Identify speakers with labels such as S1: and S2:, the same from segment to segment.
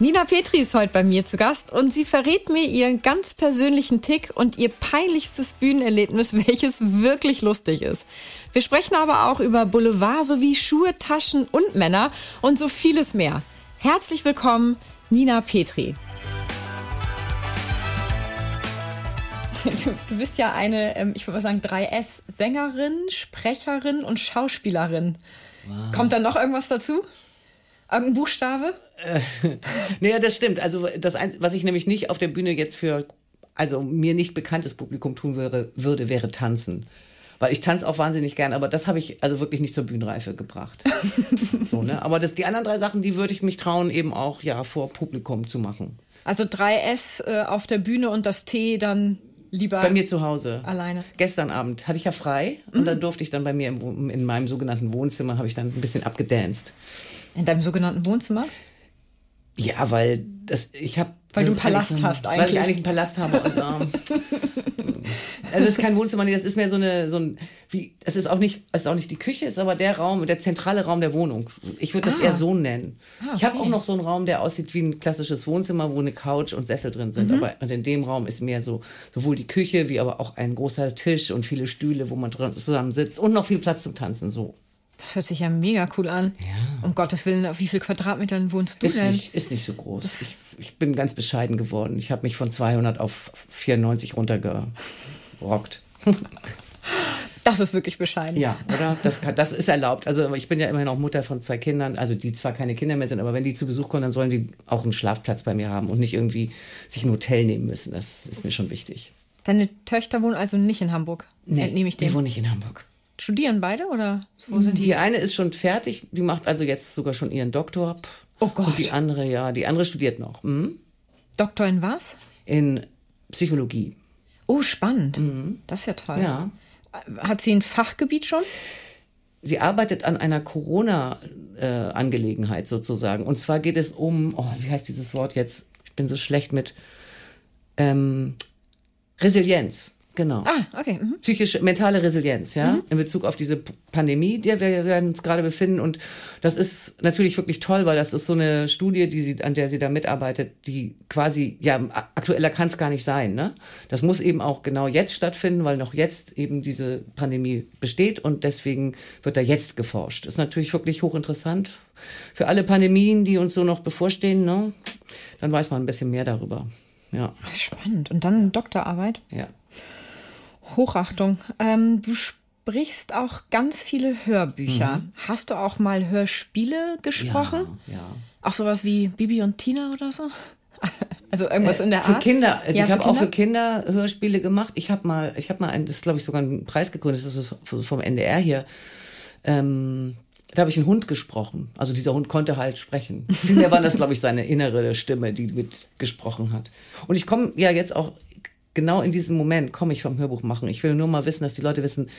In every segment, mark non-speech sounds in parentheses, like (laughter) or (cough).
S1: Nina Petri ist heute bei mir zu Gast und sie verrät mir ihren ganz persönlichen Tick und ihr peinlichstes Bühnenerlebnis, (laughs) welches wirklich lustig ist. Wir sprechen aber auch über Boulevard sowie Schuhe, Taschen und Männer und so vieles mehr. Herzlich willkommen, Nina Petri. (laughs) Du, bist ja eine, ähm, ich würde mal sagen, 3S-Sängerin, Sprecherin und Schauspielerin. Wow. Kommt da noch irgendwas dazu? Irgendein Buchstabe?
S2: Äh, (laughs) naja, das stimmt. Also das, was ich nämlich nicht auf der Bühne jetzt für, also mir nicht bekanntes Publikum tun würde, würde wäre tanzen. Weil ich tanze auch wahnsinnig gern, aber das habe ich also wirklich nicht zur Bühnenreife gebracht. (laughs) so, ne? Aber das, die anderen drei Sachen, die würde ich mich trauen, eben auch ja vor Publikum zu machen.
S1: Also 3S äh, auf der Bühne und das T dann lieber
S2: bei mir zu Hause
S1: alleine.
S2: Gestern Abend hatte ich ja frei mhm. und dann durfte ich dann bei mir im, in meinem sogenannten Wohnzimmer habe ich dann ein bisschen abgedanced.
S1: In deinem sogenannten Wohnzimmer?
S2: Ja, weil das, ich habe.
S1: Weil du einen Palast hast
S2: eigentlich. Weil ich eigentlich einen Palast habe. Und, ähm, (laughs) also es ist kein Wohnzimmer, nee, das ist mehr so eine, so ein, wie, es ist auch nicht, es ist auch nicht die Küche, ist aber der Raum, der zentrale Raum der Wohnung. Ich würde das ah. eher so nennen. Ah, okay. Ich habe auch noch so einen Raum, der aussieht wie ein klassisches Wohnzimmer, wo eine Couch und Sessel drin sind. Mhm. Aber und in dem Raum ist mehr so sowohl die Küche wie aber auch ein großer Tisch und viele Stühle, wo man drin zusammen sitzt und noch viel Platz zum Tanzen. So.
S1: Das hört sich ja mega cool an. Ja. Um Gottes Willen, auf wie viel Quadratmetern wohnst du
S2: ist
S1: denn?
S2: Nicht, ist nicht so groß. Ich, ich, bin ganz bescheiden geworden. Ich habe mich von 200 auf 94 runtergerockt. (laughs)
S1: Das ist wirklich bescheiden.
S2: Ja, oder? Das, das ist erlaubt. Also ich bin ja immerhin auch Mutter von zwei Kindern, also die zwar keine Kinder mehr sind, aber wenn die zu Besuch kommen, dann sollen sie auch einen Schlafplatz bei mir haben und nicht irgendwie sich ein Hotel nehmen müssen. Das ist mir schon wichtig.
S1: Deine Töchter wohnen also nicht in Hamburg?
S2: Nee, Entnehme ich dem. die wohnen nicht in Hamburg.
S1: Studieren beide oder
S2: wo sind die? Die eine ist schon fertig, die macht also jetzt sogar schon ihren Doktor.
S1: Oh Gott.
S2: Und die andere, ja, die andere studiert noch. Mhm.
S1: Doktor in was?
S2: In Psychologie.
S1: Oh, spannend. Mhm. Das ist ja toll.
S2: Ja.
S1: Hat sie ein Fachgebiet schon?
S2: Sie arbeitet an einer Corona-Angelegenheit sozusagen. Und zwar geht es um, oh, wie heißt dieses Wort jetzt? Ich bin so schlecht mit ähm, Resilienz. Genau.
S1: Ah, okay. Mhm.
S2: Psychische, mentale Resilienz, ja, mhm. in Bezug auf diese Pandemie, der wir uns gerade befinden. Und das ist natürlich wirklich toll, weil das ist so eine Studie, die sie, an der sie da mitarbeitet, die quasi, ja, aktueller kann es gar nicht sein, ne? Das muss eben auch genau jetzt stattfinden, weil noch jetzt eben diese Pandemie besteht und deswegen wird da jetzt geforscht. Ist natürlich wirklich hochinteressant. Für alle Pandemien, die uns so noch bevorstehen, ne? Dann weiß man ein bisschen mehr darüber. Ja.
S1: Spannend. Und dann Doktorarbeit?
S2: Ja.
S1: Hochachtung. Ähm, du sprichst auch ganz viele Hörbücher. Mhm. Hast du auch mal Hörspiele gesprochen?
S2: Ja, ja.
S1: Auch sowas wie Bibi und Tina oder so? (laughs) Also irgendwas in der
S2: Art? Für Kinder. Also ja, ich habe auch für Kinder Hörspiele gemacht. Ich habe mal, ich habe mal, ein, das ist glaube ich sogar ein Preis gegründet, das ist vom NDR hier. Ähm, da habe ich einen Hund gesprochen. Also dieser Hund konnte halt sprechen. Vielmehr war das, glaube ich, seine innere Stimme, die mitgesprochen hat. Und ich komme ja jetzt auch genau in diesem Moment komme ich vom Hörbuch machen. Ich will nur mal wissen, dass die Leute wissen,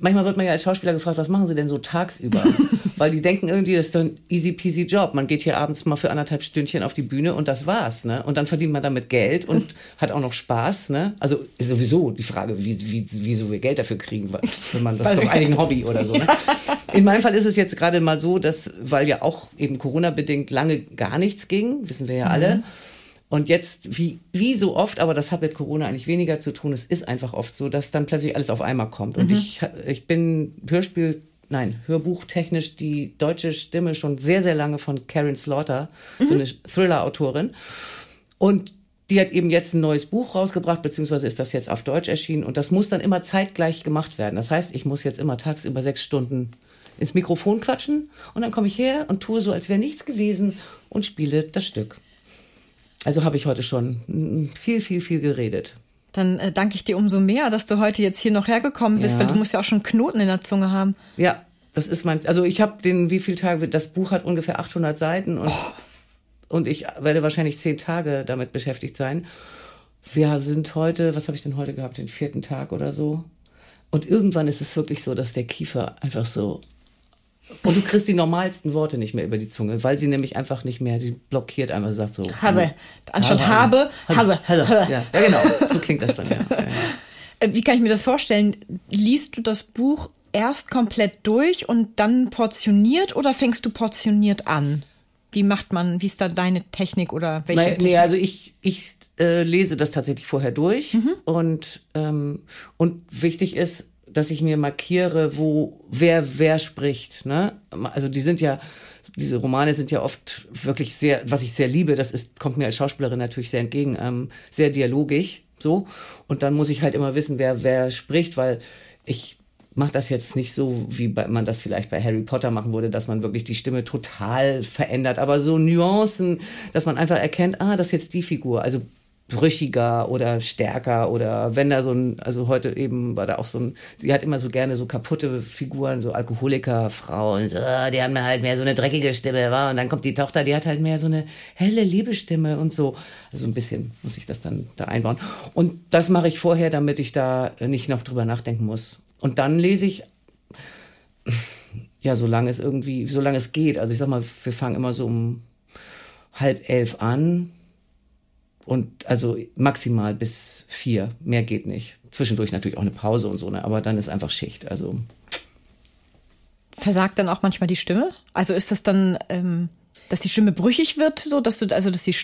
S2: manchmal wird man ja als Schauspieler gefragt, was machen sie denn so tagsüber? (laughs) Weil die denken irgendwie, das ist doch ein easy peasy Job. Man geht hier abends mal für anderthalb Stündchen auf die Bühne und das war's, ne? Und dann verdient man damit Geld und (laughs) hat auch noch Spaß, ne? Also ist sowieso die Frage, wie, wie, wieso wir Geld dafür kriegen, wenn man das ist doch eigentlich ein Hobby oder so, ne? (laughs) In meinem Fall ist es jetzt gerade mal so, dass, weil ja auch eben Corona-bedingt lange gar nichts ging, wissen wir ja alle, mhm und jetzt, wie, wie so oft, aber das hat mit Corona eigentlich weniger zu tun, es ist einfach oft so, dass dann plötzlich alles auf einmal kommt. Und mhm. ich, ich bin Hörspiel, nein, hörbuchtechnisch die deutsche Stimme schon sehr, sehr lange von Karen Slaughter, mhm. so eine Thriller-Autorin. Und die hat eben jetzt ein neues Buch rausgebracht, beziehungsweise ist das jetzt auf Deutsch erschienen. Und das muss dann immer zeitgleich gemacht werden. Das heißt, ich muss jetzt immer tagsüber sechs Stunden ins Mikrofon quatschen und dann komme ich her und tue so, als wäre nichts gewesen und spiele das Stück. Also habe ich heute schon viel, viel, viel geredet.
S1: Dann äh, danke ich dir umso mehr, dass du heute jetzt hier noch hergekommen bist, ja. weil du musst ja auch schon Knoten in der Zunge haben.
S2: Ja, das ist mein, also ich habe den, wie viel Tage, das Buch hat ungefähr 800 Seiten und, oh. und ich werde wahrscheinlich zehn Tage damit beschäftigt sein. Wir sind heute, was habe ich denn heute gehabt, den vierten Tag oder so. Und irgendwann ist es wirklich so, dass der Kiefer einfach so und du kriegst die normalsten Worte nicht mehr über die Zunge, weil sie nämlich einfach nicht mehr, sie blockiert einfach, sagt so.
S3: Habe. Anstatt habe, habe. habe.
S2: habe. Ja, ja, genau. So klingt das dann, (laughs) ja. ja.
S3: Äh, wie kann ich mir das vorstellen? Liest du das Buch erst komplett durch und dann portioniert oder fängst du portioniert an? Wie macht man, wie ist da deine Technik oder welche?
S2: Nee, nee also ich, ich äh, lese das tatsächlich vorher durch mhm. und, ähm, und wichtig ist, dass ich mir markiere, wo wer wer spricht. Ne? Also die sind ja, diese Romane sind ja oft wirklich sehr, was ich sehr liebe, das ist, kommt mir als Schauspielerin natürlich sehr entgegen, ähm, sehr dialogig. So. Und dann muss ich halt immer wissen, wer, wer spricht, weil ich mache das jetzt nicht so, wie bei, man das vielleicht bei Harry Potter machen würde, dass man wirklich die Stimme total verändert, aber so Nuancen, dass man einfach erkennt, ah, das ist jetzt die Figur. Also brüchiger oder stärker oder wenn da so ein, also heute eben war da auch so ein, sie hat immer so gerne so kaputte Figuren, so Alkoholikerfrauen, so, die haben halt mehr so eine dreckige Stimme, war und dann kommt die Tochter, die hat halt mehr so eine helle Liebestimme und so. Also ein bisschen muss ich das dann da einbauen. Und das mache ich vorher, damit ich da nicht noch drüber nachdenken muss. Und dann lese ich, ja, solange es irgendwie, solange es geht. Also ich sag mal, wir fangen immer so um halb elf an und also maximal bis vier. Mehr geht nicht. Zwischendurch natürlich auch eine Pause und so, ne? aber dann ist einfach Schicht. Also.
S3: Versagt dann auch manchmal die Stimme? Also ist das dann, ähm, dass die Stimme brüchig wird, so dass du, also dass die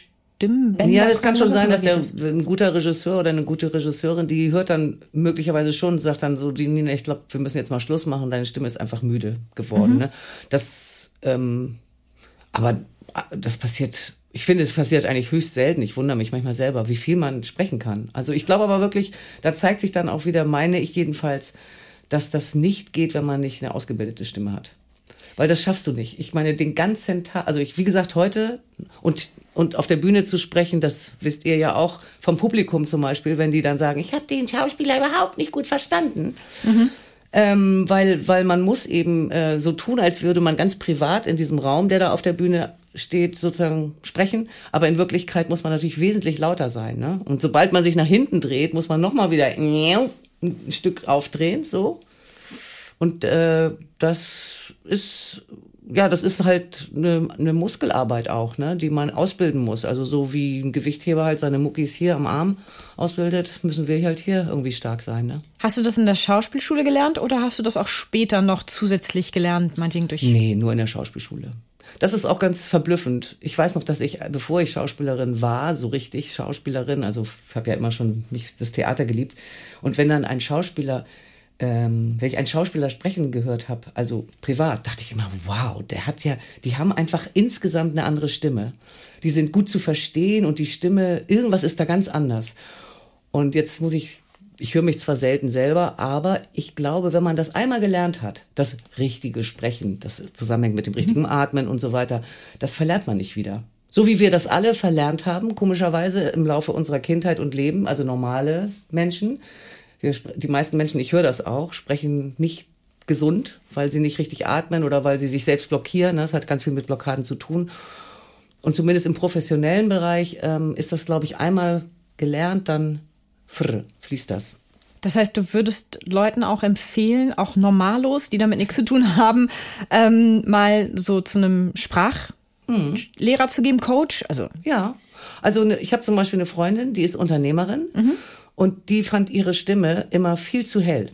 S3: Stimmbänder.
S2: Ja, das kann schon sein, dass der, ein guter Regisseur oder eine gute Regisseurin, die hört dann möglicherweise schon, sagt dann so, die Nina, ich glaube, wir müssen jetzt mal Schluss machen, deine Stimme ist einfach müde geworden. Mhm. Ne? Das, ähm, aber das passiert ich finde, es passiert eigentlich höchst selten. Ich wundere mich manchmal selber, wie viel man sprechen kann. Also ich glaube aber wirklich, da zeigt sich dann auch wieder, meine ich jedenfalls, dass das nicht geht, wenn man nicht eine ausgebildete Stimme hat. Weil das schaffst du nicht. Ich meine, den ganzen Tag, also ich, wie gesagt, heute und, und auf der Bühne zu sprechen, das wisst ihr ja auch vom Publikum zum Beispiel, wenn die dann sagen, ich habe den Schauspieler überhaupt nicht gut verstanden. Mhm. Ähm, weil, weil man muss eben äh, so tun, als würde man ganz privat in diesem Raum, der da auf der Bühne steht, sozusagen sprechen. Aber in Wirklichkeit muss man natürlich wesentlich lauter sein. Ne? Und sobald man sich nach hinten dreht, muss man nochmal wieder ein Stück aufdrehen, so. Und äh, das ist ja, das ist halt eine, eine Muskelarbeit auch, ne, die man ausbilden muss. Also so wie ein Gewichtheber halt seine Muckis hier am Arm ausbildet, müssen wir halt hier irgendwie stark sein. Ne?
S3: Hast du das in der Schauspielschule gelernt oder hast du das auch später noch zusätzlich gelernt, meinetwegen durch?
S2: Nee, nur in der Schauspielschule. Das ist auch ganz verblüffend. Ich weiß noch, dass ich, bevor ich Schauspielerin war, so richtig Schauspielerin, also ich habe ja immer schon mich das Theater geliebt. Und wenn dann ein Schauspieler, ähm, wenn ich einen Schauspieler sprechen gehört habe, also privat, dachte ich immer, wow, der hat ja, die haben einfach insgesamt eine andere Stimme. Die sind gut zu verstehen und die Stimme, irgendwas ist da ganz anders. Und jetzt muss ich ich höre mich zwar selten selber, aber ich glaube, wenn man das einmal gelernt hat, das richtige Sprechen, das zusammenhängt mit dem richtigen mhm. Atmen und so weiter, das verlernt man nicht wieder. So wie wir das alle verlernt haben, komischerweise im Laufe unserer Kindheit und Leben, also normale Menschen. Wir, die meisten Menschen, ich höre das auch, sprechen nicht gesund, weil sie nicht richtig atmen oder weil sie sich selbst blockieren. Das hat ganz viel mit Blockaden zu tun. Und zumindest im professionellen Bereich ähm, ist das, glaube ich, einmal gelernt, dann frr, fließt das.
S3: Das heißt, du würdest Leuten auch empfehlen, auch normallos, die damit nichts zu tun haben, ähm, mal so zu einem Sprachlehrer hm. zu geben, Coach?
S2: Also ja, also ne, ich habe zum Beispiel eine Freundin, die ist Unternehmerin mhm. und die fand ihre Stimme immer viel zu hell.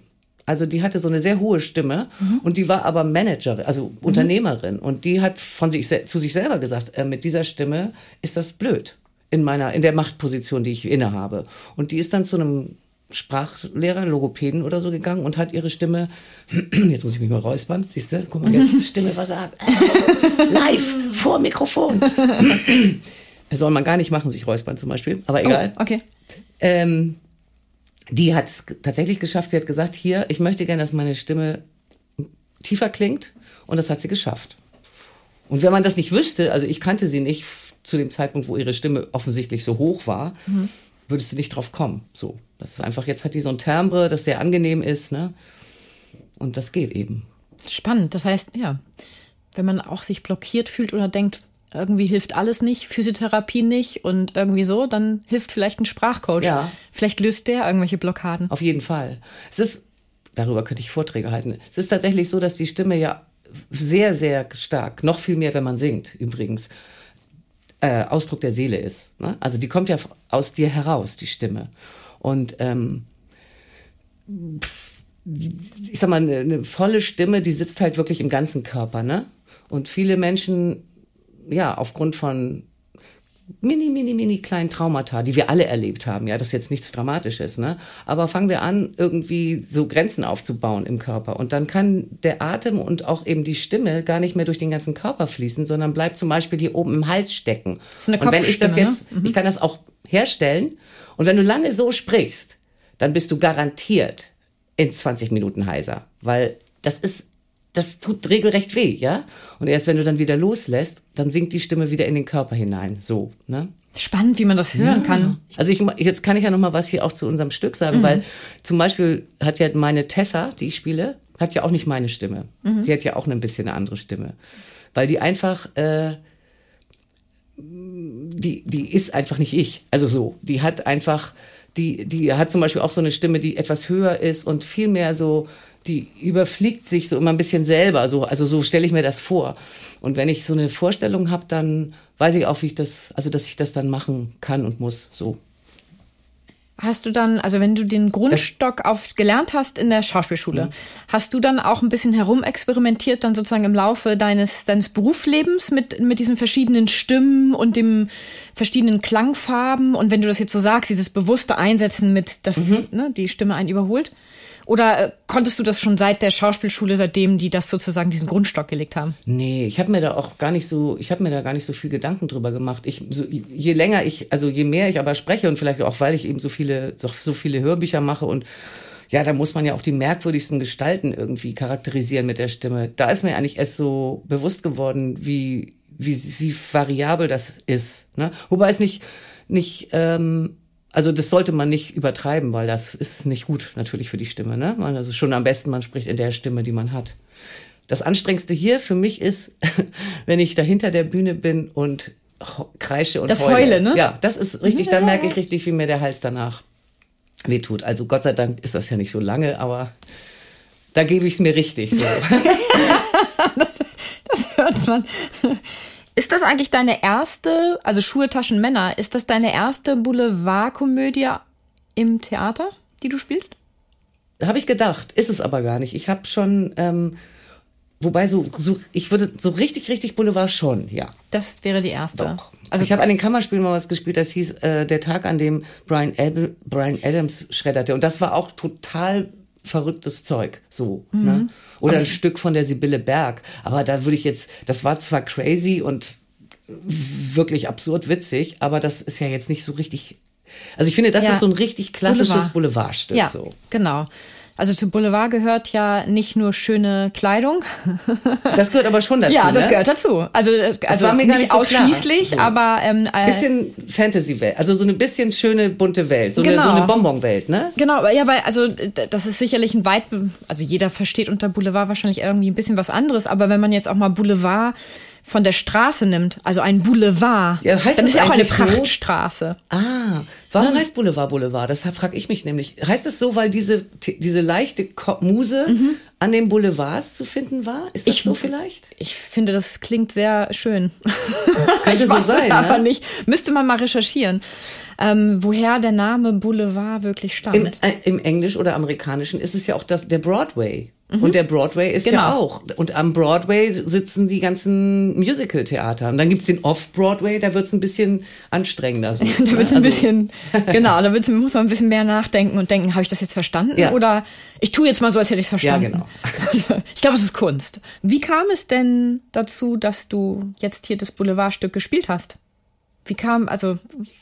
S2: Also die hatte so eine sehr hohe Stimme mhm. und die war aber Managerin, also mhm. Unternehmerin und die hat von sich zu sich selber gesagt, äh, mit dieser Stimme ist das blöd in meiner, in der Machtposition, die ich innehabe. Und die ist dann zu einem Sprachlehrer, Logopäden oder so gegangen und hat ihre Stimme, (clears throat) jetzt muss ich mich mal räuspern, siehst du, guck mal jetzt, (laughs) Stimme versagt, (laughs) live, vor Mikrofon. (clears throat) Soll man gar nicht machen, sich räuspern zum Beispiel, aber oh, egal.
S3: Oh, okay.
S2: Ähm, die hat es tatsächlich geschafft, sie hat gesagt, hier, ich möchte gerne, dass meine Stimme tiefer klingt und das hat sie geschafft. Und wenn man das nicht wüsste, also ich kannte sie nicht, zu dem Zeitpunkt, wo ihre Stimme offensichtlich so hoch war, mhm. würdest du nicht drauf kommen. So, das ist einfach, jetzt hat die so ein Timbre, das sehr angenehm ist, ne? Und das geht eben.
S3: Spannend. Das heißt, ja, wenn man auch sich blockiert fühlt oder denkt,
S1: irgendwie hilft alles nicht, Physiotherapie nicht und irgendwie so, dann hilft vielleicht ein Sprachcoach. Ja. Vielleicht löst der irgendwelche Blockaden.
S2: Auf jeden Fall. Es ist, darüber könnte ich Vorträge halten. Es ist tatsächlich so, dass die Stimme ja sehr, sehr stark, noch viel mehr, wenn man singt, übrigens, äh, Ausdruck der Seele ist. Ne? Also die kommt ja aus dir heraus, die Stimme. Und ähm, ich sag mal, eine, eine volle Stimme, die sitzt halt wirklich im ganzen Körper, ne? Und viele Menschen, ja, aufgrund von mini, mini, mini kleinen Traumata, die wir alle erlebt haben. Ja, das ist jetzt nichts Dramatisches, ne? Aber fangen wir an, irgendwie so Grenzen aufzubauen im Körper. Und dann kann der Atem und auch eben die Stimme gar nicht mehr durch den ganzen Körper fließen, sondern bleibt zum Beispiel hier oben im Hals stecken. Das ist eine und wenn ich das jetzt, ne? mhm. ich kann das auch herstellen. Und wenn du lange so sprichst, dann bist du garantiert in 20 Minuten heiser. Weil das ist das tut regelrecht weh, ja? Und erst wenn du dann wieder loslässt, dann sinkt die Stimme wieder in den Körper hinein. So, ne?
S1: Spannend, wie man das hören ja. kann.
S2: Also ich, jetzt kann ich ja noch mal was hier auch zu unserem Stück sagen, mhm. weil zum Beispiel hat ja meine Tessa, die ich spiele, hat ja auch nicht meine Stimme. Mhm. Die hat ja auch ein bisschen eine andere Stimme. Weil die einfach, äh, die, die ist einfach nicht ich. Also so, die hat einfach, die, die hat zum Beispiel auch so eine Stimme, die etwas höher ist und viel mehr so die überfliegt sich so immer ein bisschen selber. So, also so stelle ich mir das vor. Und wenn ich so eine Vorstellung habe, dann weiß ich auch, wie ich das, also dass ich das dann machen kann und muss. So.
S1: Hast du dann, also wenn du den Grundstock auf gelernt hast in der Schauspielschule, mhm. hast du dann auch ein bisschen herumexperimentiert, dann sozusagen im Laufe deines, deines Berufslebens mit, mit diesen verschiedenen Stimmen und dem verschiedenen Klangfarben? Und wenn du das jetzt so sagst, dieses bewusste Einsetzen mit, dass mhm. ne, die Stimme einen überholt? Oder äh, konntest du das schon seit der Schauspielschule, seitdem die das sozusagen diesen Grundstock gelegt haben?
S2: Nee, ich habe mir da auch gar nicht so, ich habe mir da gar nicht so viel Gedanken drüber gemacht. Ich, so, je länger ich, also je mehr ich aber spreche und vielleicht auch, weil ich eben so viele, so, so viele Hörbücher mache und ja, da muss man ja auch die merkwürdigsten Gestalten irgendwie charakterisieren mit der Stimme. Da ist mir eigentlich erst so bewusst geworden, wie, wie, wie variabel das ist. Ne? Wobei es nicht, nicht ähm, also das sollte man nicht übertreiben, weil das ist nicht gut natürlich für die Stimme. Ne? Also schon am besten, man spricht in der Stimme, die man hat. Das Anstrengendste hier für mich ist, (laughs) wenn ich da hinter der Bühne bin und kreische und
S1: das heule. Heule, ne?
S2: Ja, das ist richtig, da merke ich richtig, wie mir der Hals danach wehtut. Also Gott sei Dank ist das ja nicht so lange, aber da gebe ich es mir richtig. So. (laughs)
S1: das, das hört man. Ist das eigentlich deine erste, also Schuhe, Taschen, Männer, ist das deine erste Boulevardkomödie im Theater, die du spielst?
S2: Habe ich gedacht, ist es aber gar nicht. Ich habe schon, ähm, wobei so, so, ich würde so richtig, richtig Boulevard schon, ja.
S1: Das wäre die erste.
S2: Doch. Also ich habe an den Kammerspielen mal was gespielt, das hieß äh, der Tag, an dem Brian, Ad Brian Adams schredderte. Und das war auch total verrücktes Zeug, so. Mhm. Ne? Oder ein Stück von der Sibylle Berg. Aber da würde ich jetzt, das war zwar crazy und wirklich absurd witzig, aber das ist ja jetzt nicht so richtig. Also ich finde, das ja. ist so ein richtig klassisches Boulevard. Boulevardstück.
S1: Ja,
S2: so.
S1: genau. Also zu Boulevard gehört ja nicht nur schöne Kleidung. (laughs)
S2: Das gehört aber schon dazu.
S1: Ja, das ne? gehört dazu. Also, das also war mir gar nicht, nicht so ausschließlich, so. aber ähm,
S2: äh, bisschen Fantasy-Welt, also so eine bisschen schöne bunte Welt, so genau. eine, so eine Bonbon-Welt, ne?
S1: Genau, ja, weil also das ist sicherlich ein weit, also jeder versteht unter Boulevard wahrscheinlich irgendwie ein bisschen was anderes, aber wenn man jetzt auch mal Boulevard von der Straße nimmt, also ein Boulevard, ja, heißt dann ist ja auch eine Prachtstraße.
S2: So? Ah, warum ja. heißt Boulevard Boulevard? Das frage ich mich nämlich. Heißt es so, weil diese, diese leichte Muse mhm. an den Boulevards zu finden war? Ist das ich, so vielleicht?
S1: Ich finde, das klingt sehr schön. (laughs)
S2: Könnte ich so weiß sein, es
S1: ne? aber nicht. Müsste man mal recherchieren. Ähm, woher der Name Boulevard wirklich stammt.
S2: Im, äh, Im Englisch oder Amerikanischen ist es ja auch das, der Broadway. Mhm. Und der Broadway ist genau. ja auch. Und am Broadway sitzen die ganzen Musical-Theater. Und dann gibt's den Off-Broadway, da wird's ein bisschen anstrengender. So, (laughs)
S1: da wird's ein also. bisschen, (laughs) genau, da wird's, muss man ein bisschen mehr nachdenken und denken, habe ich das jetzt verstanden? Ja. Oder ich tue jetzt mal so, als hätte ich es verstanden. Ja, genau. (laughs) ich glaube, es ist Kunst. Wie kam es denn dazu, dass du jetzt hier das Boulevardstück gespielt hast? Wie kam, also.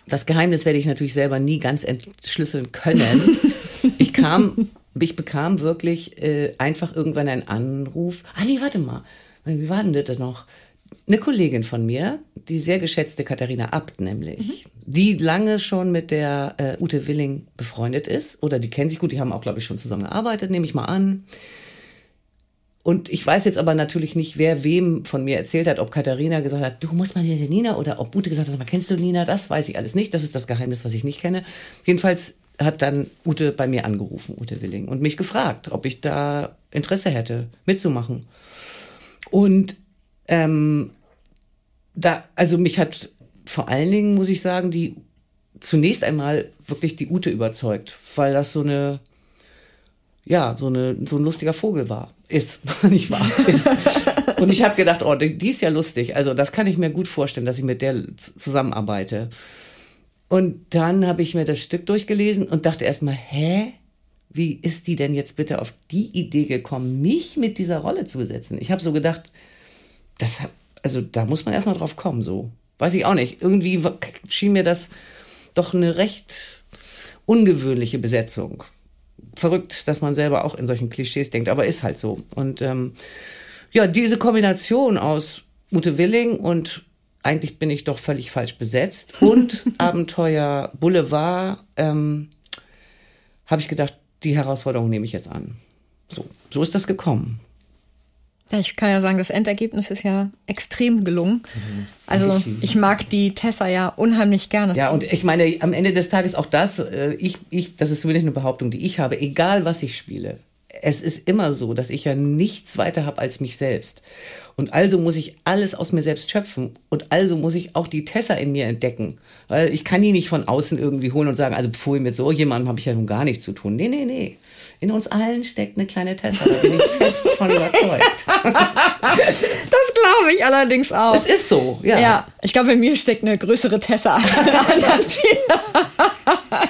S2: Das Geheimnis werde ich natürlich selber nie ganz entschlüsseln können. ich kam ich bekam wirklich äh, einfach irgendwann einen Anruf. Ah nee, warte mal. Wie war denn das noch? Eine Kollegin von mir, die sehr geschätzte Katharina Abt nämlich, mhm. die lange schon mit der äh, Ute Willing befreundet ist, oder die kennen sich gut, die haben auch, glaube ich, schon zusammen gearbeitet, nehme ich mal an. Und ich weiß jetzt aber natürlich nicht, wer wem von mir erzählt hat, ob Katharina gesagt hat, du musst mal hier Nina oder ob Ute gesagt hat, kennst du Nina? Das weiß ich alles nicht. Das ist das Geheimnis, was ich nicht kenne. Jedenfalls hat dann Ute bei mir angerufen, Ute Willing, und mich gefragt, ob ich da Interesse hätte, mitzumachen. Und ähm, da, also mich hat vor allen Dingen, muss ich sagen, die zunächst einmal wirklich die Ute überzeugt, weil das so eine, ja, so eine, so ein lustiger Vogel war. Ist, (laughs) nicht wahr? Ist. Und ich habe gedacht, oh, die ist ja lustig. Also das kann ich mir gut vorstellen, dass ich mit der zusammenarbeite. Und dann habe ich mir das Stück durchgelesen und dachte erstmal, hä? Wie ist die denn jetzt bitte auf die Idee gekommen, mich mit dieser Rolle zu besetzen? Ich habe so gedacht, das, also da muss man erstmal drauf kommen, so. Weiß ich auch nicht. Irgendwie schien mir das doch eine recht ungewöhnliche Besetzung. Verrückt, dass man selber auch in solchen Klischees denkt, aber ist halt so. Und ähm, ja, diese Kombination aus Ute Willing und eigentlich bin ich doch völlig falsch besetzt und (laughs) Abenteuer Boulevard, ähm, habe ich gedacht, die Herausforderung nehme ich jetzt an. So, so ist das gekommen.
S1: Ja, ich kann ja sagen, das Endergebnis ist ja extrem gelungen. Mhm. Also ich mag die Tessa ja unheimlich gerne.
S2: Ja, und ich meine, am Ende des Tages auch das, äh, ich, ich, das ist zumindest eine Behauptung, die ich habe, egal was ich spiele. Es ist immer so, dass ich ja nichts weiter habe als mich selbst. Und also muss ich alles aus mir selbst schöpfen. Und also muss ich auch die Tessa in mir entdecken. Weil ich kann die nicht von außen irgendwie holen und sagen, also bevor mit so jemandem habe ich ja nun gar nichts zu tun. Nee, nee, nee. In uns allen steckt eine kleine Tessa, da bin ich fest von überzeugt. (laughs) das
S1: glaube ich allerdings auch.
S2: Es ist so, ja.
S1: Ja, ich glaube, in mir steckt eine größere Tessa als in (laughs) anderen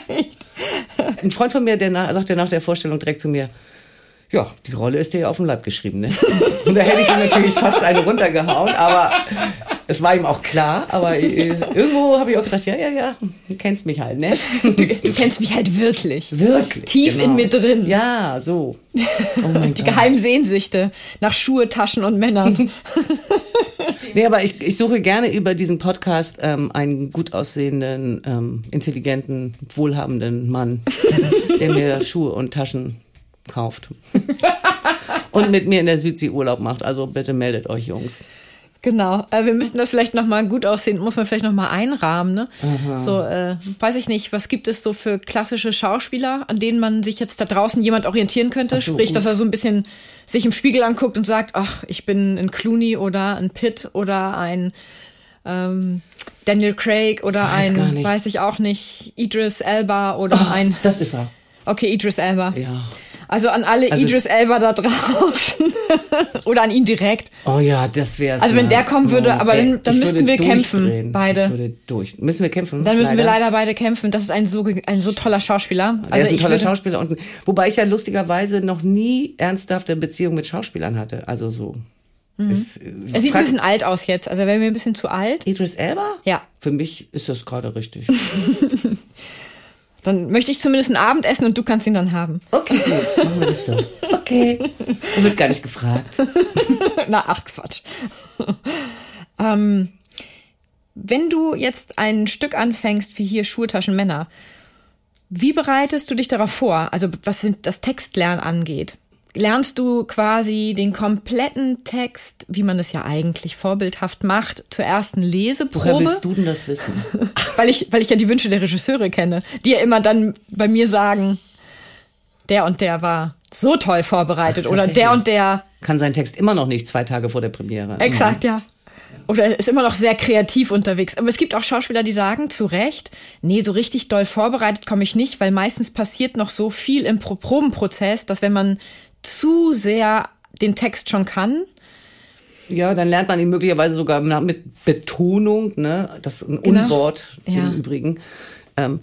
S2: vielleicht. Ein Freund von mir, der nach, sagte nach der Vorstellung direkt zu mir, ja, die Rolle ist dir ja auf den Leib geschrieben, ne? (laughs) Und da hätte ich ihm natürlich fast eine runtergehauen, aber es war ihm auch klar. Aber äh, irgendwo habe ich auch gedacht, ja, ja, ja, du kennst mich halt, ne?
S1: Du, du kennst mich halt wirklich.
S2: Wirklich.
S1: Tief genau. in mir drin.
S2: Ja, so.
S1: Oh die Gott. geheimen Sehnsüchte nach Schuhe, Taschen und Männern. (laughs) (laughs)
S2: nee, aber ich, ich suche gerne über diesen Podcast ähm, einen gut aussehenden, ähm, intelligenten, wohlhabenden Mann, der mir Schuhe und Taschen kauft. und mit mir in der Südsee Urlaub macht. Also bitte meldet euch, Jungs.
S1: Genau. Äh, wir müssten das vielleicht nochmal gut aussehen, muss man vielleicht nochmal einrahmen. Ne? So, äh, weiß ich nicht, was gibt es so für klassische Schauspieler, an denen man sich jetzt da draußen jemand orientieren könnte? So, Sprich, gut. dass er so ein bisschen sich im Spiegel anguckt und sagt, ach, ich bin ein Clooney oder ein Pitt oder ein ähm, Daniel Craig oder weiß ein, weiß ich auch nicht, Idris Elba oder oh, ein.
S2: Das ist er.
S1: Okay, Idris Elba.
S2: Ja.
S1: Also an alle also, Idris Elba da draußen. (laughs) Oder an ihn direkt.
S2: Oh ja, das wäre
S1: Also wenn der kommen würde, aber dann, dann müssten wir kämpfen, beide. Ich würde
S2: durch. Müssen wir kämpfen?
S1: Dann müssen leider. wir leider beide kämpfen. Das ist ein so, ein so toller Schauspieler.
S2: Der also ist ein toller Schauspieler. Und, wobei ich ja lustigerweise noch nie ernsthafte Beziehungen mit Schauspielern hatte. Also so.
S1: Mhm. Ist, er sieht ein bisschen alt aus jetzt. Also wäre mir ein bisschen zu alt.
S2: Idris Elba?
S1: Ja.
S2: Für mich ist das gerade richtig. (laughs)
S1: Dann möchte ich zumindest ein Abendessen und du kannst ihn dann haben.
S2: Okay, gut. Machen wir das so. Okay. Und wird gar nicht gefragt. (laughs)
S1: Na, ach Quatsch. (laughs) ähm, wenn du jetzt ein Stück anfängst, wie hier Schultaschen Männer, wie bereitest du dich darauf vor? Also was das Textlernen angeht? Lernst du quasi den kompletten Text, wie man es ja eigentlich vorbildhaft macht, zur ersten Leseprobe.
S2: Woher willst du denn das wissen? (laughs)
S1: weil ich, weil ich ja die Wünsche der Regisseure kenne, die ja immer dann bei mir sagen, der und der war so toll vorbereitet Ach, oder der und der
S2: kann seinen Text immer noch nicht zwei Tage vor der Premiere.
S1: Exakt, ja. Oder ist immer noch sehr kreativ unterwegs. Aber es gibt auch Schauspieler, die sagen, zu Recht, nee, so richtig doll vorbereitet komme ich nicht, weil meistens passiert noch so viel im Probenprozess, dass wenn man zu sehr den Text schon kann.
S2: Ja, dann lernt man ihn möglicherweise sogar mit Betonung, ne? Das ist ein genau. Unwort ja. im Übrigen. Ähm,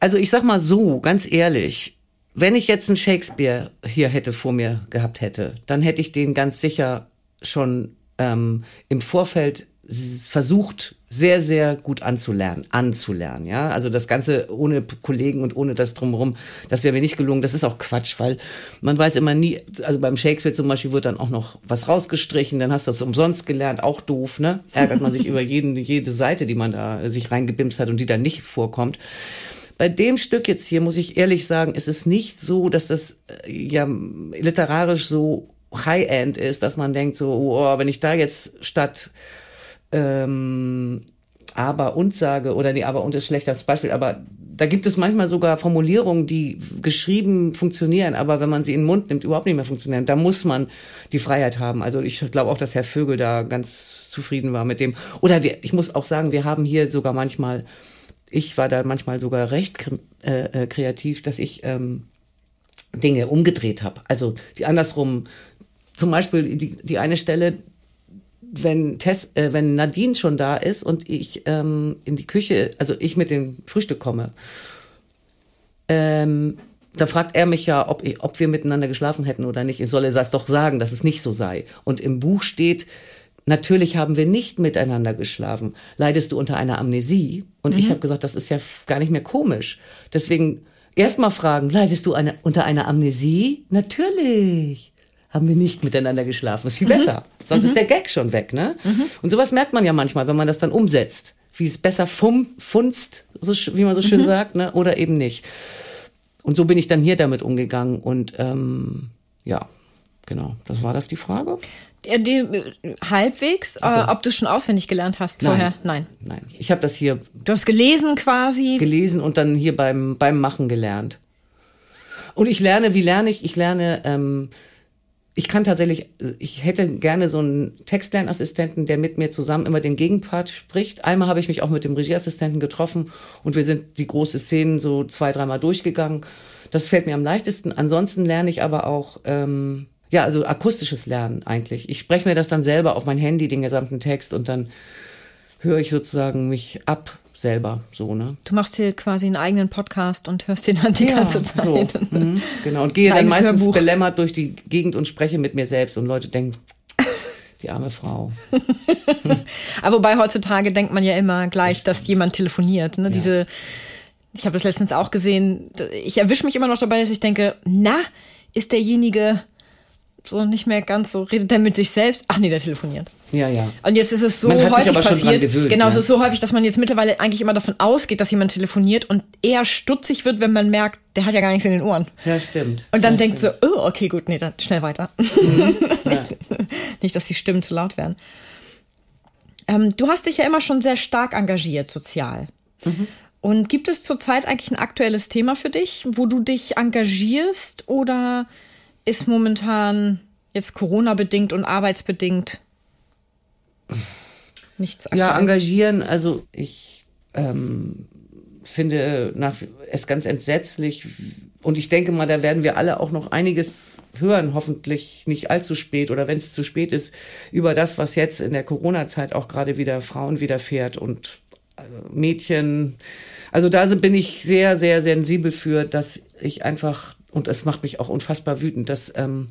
S2: also ich sag mal so, ganz ehrlich, wenn ich jetzt einen Shakespeare hier hätte vor mir gehabt hätte, dann hätte ich den ganz sicher schon ähm, im Vorfeld versucht, sehr, sehr gut anzulernen, anzulernen, ja. Also das Ganze ohne Kollegen und ohne das drumherum, das wäre mir nicht gelungen. Das ist auch Quatsch, weil man weiß immer nie, also beim Shakespeare zum Beispiel wird dann auch noch was rausgestrichen, dann hast du das umsonst gelernt, auch doof, ne? Ärgert man sich (laughs) über jeden, jede Seite, die man da sich reingebimst hat und die dann nicht vorkommt. Bei dem Stück jetzt hier muss ich ehrlich sagen, ist es nicht so, dass das äh, ja literarisch so High-End ist, dass man denkt so, oh, wenn ich da jetzt statt ähm, aber und sage, oder nee, aber und ist schlecht als Beispiel, aber da gibt es manchmal sogar Formulierungen, die geschrieben funktionieren, aber wenn man sie in den Mund nimmt, überhaupt nicht mehr funktionieren. Da muss man die Freiheit haben. Also ich glaube auch, dass Herr Vögel da ganz zufrieden war mit dem. Oder wir, ich muss auch sagen, wir haben hier sogar manchmal, ich war da manchmal sogar recht äh, äh, kreativ, dass ich ähm, Dinge umgedreht habe. Also die andersrum, zum Beispiel die, die eine Stelle, wenn Tess, äh, wenn Nadine schon da ist und ich ähm, in die Küche, also ich mit dem Frühstück komme, ähm, da fragt er mich ja, ob, ob wir miteinander geschlafen hätten oder nicht. Ich solle das doch sagen, dass es nicht so sei. Und im Buch steht, natürlich haben wir nicht miteinander geschlafen. Leidest du unter einer Amnesie? Und mhm. ich habe gesagt, das ist ja gar nicht mehr komisch. Deswegen erstmal fragen, leidest du eine, unter einer Amnesie? Natürlich haben wir nicht miteinander geschlafen. Ist viel mhm. besser. Sonst mhm. ist der Gag schon weg, ne? Mhm. Und sowas merkt man ja manchmal, wenn man das dann umsetzt. Wie es besser fum, funzt, so, wie man so schön mhm. sagt, ne? Oder eben nicht. Und so bin ich dann hier damit umgegangen. Und ähm, ja, genau. Das war das die Frage?
S1: Ja, die, äh, halbwegs, also, äh, ob du schon auswendig gelernt hast vorher?
S2: Nein. Nein. Nein. Ich habe das hier.
S1: Du hast gelesen quasi?
S2: Gelesen und dann hier beim, beim Machen gelernt. Und ich lerne, wie lerne ich? Ich lerne ähm, ich kann tatsächlich, ich hätte gerne so einen Textlernassistenten, der mit mir zusammen immer den Gegenpart spricht. Einmal habe ich mich auch mit dem Regieassistenten getroffen und wir sind die große Szenen so zwei, dreimal durchgegangen. Das fällt mir am leichtesten. Ansonsten lerne ich aber auch, ähm, ja, also akustisches Lernen eigentlich. Ich spreche mir das dann selber auf mein Handy, den gesamten Text und dann höre ich sozusagen mich ab selber so, ne?
S1: Du machst hier quasi einen eigenen Podcast und hörst den dann die ja, ganze Zeit. So.
S2: Mhm, genau. Und gehe dann meistens Hörbuch. belämmert durch die Gegend und spreche mit mir selbst und Leute denken, (laughs) die arme Frau.
S1: Aber wobei heutzutage denkt man ja immer gleich, dass jemand telefoniert. Ne? Ja. Diese, ich habe das letztens auch gesehen. Ich erwische mich immer noch dabei, dass ich denke, na, ist derjenige so nicht mehr ganz so, redet er mit sich selbst? Ach nee, der telefoniert.
S2: Ja, ja.
S1: Und jetzt ist es so häufig passiert. Gewöhnt, genau, ja. es ist so häufig, dass man jetzt mittlerweile eigentlich immer davon ausgeht, dass jemand telefoniert und eher stutzig wird, wenn man merkt, der hat ja gar nichts in den Ohren.
S2: Ja, stimmt.
S1: Und dann
S2: ja,
S1: denkt stimmt. so, oh, okay, gut, nee, dann schnell weiter. Mhm. Ja. (laughs) nicht, dass die Stimmen zu laut werden. Ähm, du hast dich ja immer schon sehr stark engagiert sozial. Mhm. Und gibt es zurzeit eigentlich ein aktuelles Thema für dich, wo du dich engagierst oder ist momentan jetzt Corona-bedingt und arbeitsbedingt nichts
S2: aktuell? Ja, engagieren, also ich ähm, finde nach, es ganz entsetzlich und ich denke mal, da werden wir alle auch noch einiges hören, hoffentlich nicht allzu spät oder wenn es zu spät ist, über das, was jetzt in der Corona-Zeit auch gerade wieder Frauen widerfährt und äh, Mädchen. Also da bin ich sehr, sehr sensibel für, dass ich einfach und es macht mich auch unfassbar wütend, dass ähm,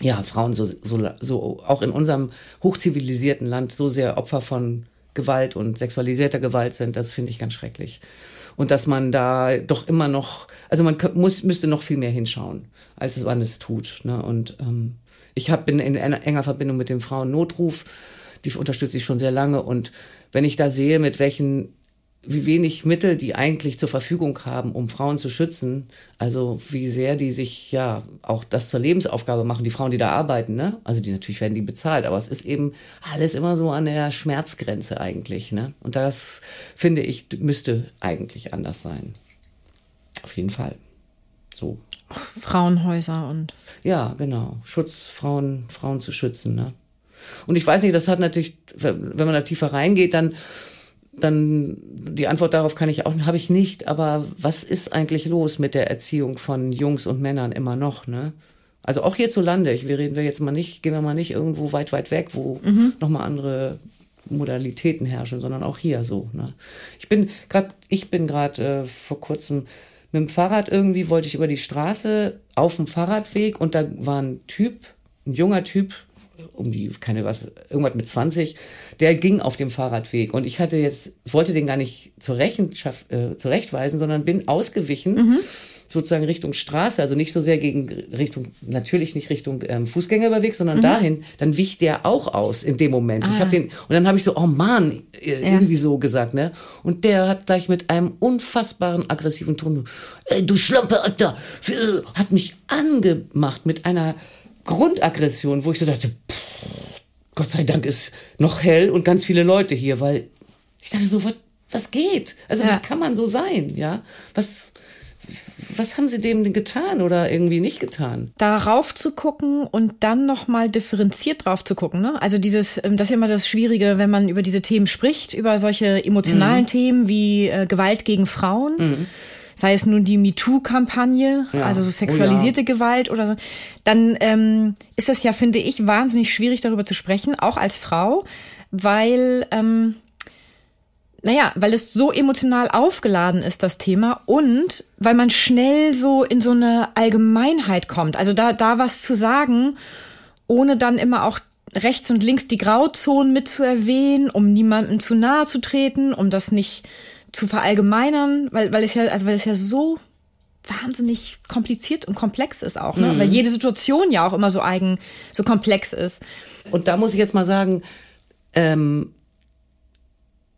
S2: ja, Frauen so, so, so auch in unserem hochzivilisierten Land so sehr Opfer von Gewalt und sexualisierter Gewalt sind, das finde ich ganz schrecklich. Und dass man da doch immer noch, also man muss, müsste noch viel mehr hinschauen, als es man es tut. Ne? Und ähm, ich hab, bin in enger Verbindung mit dem Frauennotruf, die unterstütze ich schon sehr lange. Und wenn ich da sehe, mit welchen wie wenig Mittel die eigentlich zur Verfügung haben, um Frauen zu schützen. Also wie sehr die sich ja auch das zur Lebensaufgabe machen, die Frauen, die da arbeiten, ne? Also die natürlich werden die bezahlt, aber es ist eben alles immer so an der Schmerzgrenze eigentlich, ne? Und das finde ich müsste eigentlich anders sein. Auf jeden Fall. So.
S1: Frauenhäuser und.
S2: Ja, genau. Schutz, Frauen, Frauen zu schützen, ne? Und ich weiß nicht, das hat natürlich, wenn man da tiefer reingeht, dann dann die Antwort darauf kann ich auch habe ich nicht, aber was ist eigentlich los mit der Erziehung von Jungs und Männern immer noch, ne? Also auch hierzulande, ich, wir reden wir jetzt mal nicht, gehen wir mal nicht irgendwo weit, weit weg, wo mhm. nochmal andere Modalitäten herrschen, sondern auch hier so. Ne? Ich bin gerade, ich bin gerade äh, vor kurzem mit dem Fahrrad irgendwie wollte ich über die Straße auf dem Fahrradweg und da war ein Typ, ein junger Typ, um die, keine was, irgendwas mit 20, der ging auf dem Fahrradweg. Und ich hatte jetzt, wollte den gar nicht zur Rechenschaft, äh, zurechtweisen, sondern bin ausgewichen. Mhm. sozusagen Richtung Straße, also nicht so sehr gegen Richtung, natürlich nicht Richtung ähm, Fußgängerüberweg, sondern mhm. dahin, dann wich der auch aus in dem Moment. Ah. Ich habe den und dann habe ich so, oh Mann, äh, ja. irgendwie so gesagt, ne? Und der hat gleich mit einem unfassbaren aggressiven Ton, ey, du Schlampe, Alter, hat mich angemacht mit einer Grundaggression, wo ich so dachte, pff, Gott sei Dank ist noch hell und ganz viele Leute hier, weil ich dachte so, was, was geht? Also ja. wie kann man so sein, ja? Was, was haben sie dem getan oder irgendwie nicht getan?
S1: Darauf zu gucken und dann nochmal differenziert drauf zu gucken. Ne? Also dieses, ähm, das ist immer das Schwierige, wenn man über diese Themen spricht, über solche emotionalen mhm. Themen wie äh, Gewalt gegen Frauen. Mhm. Sei es nun die MeToo-Kampagne, ja. also so sexualisierte oh ja. Gewalt oder so, dann ähm, ist das ja, finde ich, wahnsinnig schwierig darüber zu sprechen, auch als Frau, weil ähm, naja, weil es so emotional aufgeladen ist, das Thema, und weil man schnell so in so eine Allgemeinheit kommt. Also da, da was zu sagen, ohne dann immer auch rechts und links die Grauzonen mit zu erwähnen, um niemandem zu nahe zu treten, um das nicht zu verallgemeinern, weil, weil es ja, also weil es ja so wahnsinnig kompliziert und komplex ist auch, ne? Mhm. Weil jede Situation ja auch immer so eigen, so komplex ist.
S2: Und da muss ich jetzt mal sagen, ähm,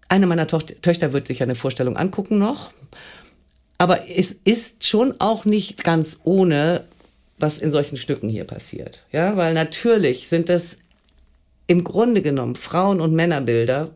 S2: eine meiner Töchter wird sich eine Vorstellung angucken noch. Aber es ist schon auch nicht ganz ohne, was in solchen Stücken hier passiert. Ja, weil natürlich sind es im Grunde genommen Frauen- und Männerbilder.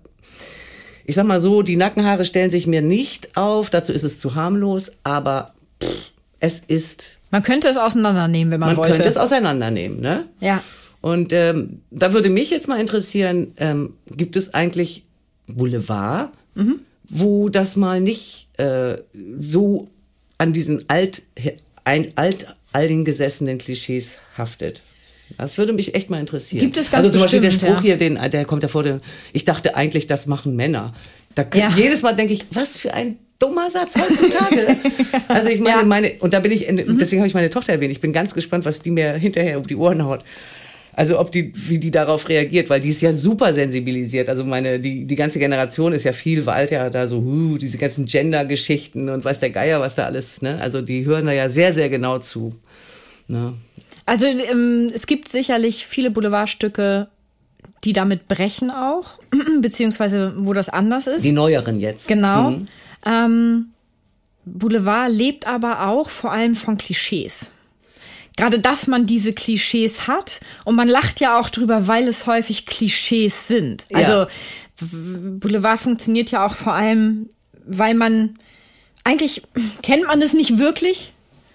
S2: Ich sag mal so, die Nackenhaare stellen sich mir nicht auf, dazu ist es zu harmlos, aber pff, es ist.
S1: Man könnte es auseinandernehmen, wenn man,
S2: man
S1: wollte.
S2: Man könnte es auseinandernehmen, ne?
S1: Ja.
S2: Und ähm, da würde mich jetzt mal interessieren, ähm, gibt es eigentlich Boulevard, mhm. wo das mal nicht äh, so an diesen alt, ein, alt, gesessenen Klischees haftet. Das würde mich echt mal interessieren.
S1: Gibt es ganz
S2: Also zum
S1: Beispiel
S2: der Spruch ja. hier, den, der kommt ja vor, den, ich dachte eigentlich, das machen Männer. Da ja. jedes Mal denke ich, was für ein dummer Satz heutzutage. (laughs) also ich meine, ja. meine, und da bin ich, mhm. deswegen habe ich meine Tochter erwähnt. Ich bin ganz gespannt, was die mir hinterher um die Ohren haut. Also ob die, wie die darauf reagiert, weil die ist ja super sensibilisiert. Also meine, die, die ganze Generation ist ja viel, weil ja da so, huh, diese ganzen Gender-Geschichten und weiß der Geier, was da alles, ne? Also die hören da ja sehr, sehr genau zu. Ne?
S1: Also ähm, es gibt sicherlich viele Boulevardstücke, die damit brechen auch, (clears throat) beziehungsweise wo das anders ist.
S2: Die neueren jetzt.
S1: Genau. Mhm. Ähm, Boulevard lebt aber auch vor allem von Klischees gerade, dass man diese Klischees hat und man lacht ja auch drüber, weil es häufig Klischees sind. Also ja. Boulevard funktioniert ja auch vor allem, weil man eigentlich kennt man es nicht wirklich.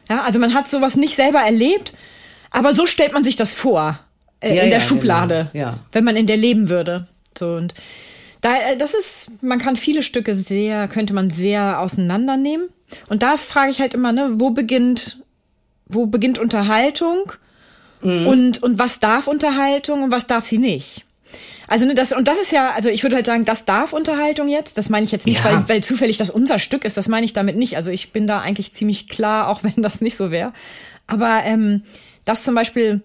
S1: Ja, also man hat sowas nicht selber erlebt, aber so stellt man sich das vor äh, ja, in der ja, Schublade, genau. ja. wenn man in der leben würde. So und da, äh, das ist, man kann viele Stücke sehr, könnte man sehr auseinandernehmen. Und da frage ich halt immer, ne, wo beginnt wo beginnt Unterhaltung mhm. und, und was darf Unterhaltung und was darf sie nicht. Also ne, das und das ist ja, also ich würde halt sagen, das darf Unterhaltung jetzt. Das meine ich jetzt nicht, ja. weil, weil zufällig das unser Stück ist. Das meine ich damit nicht. Also ich bin da eigentlich ziemlich klar, auch (laughs) wenn das nicht so wäre. Aber ähm, das zum Beispiel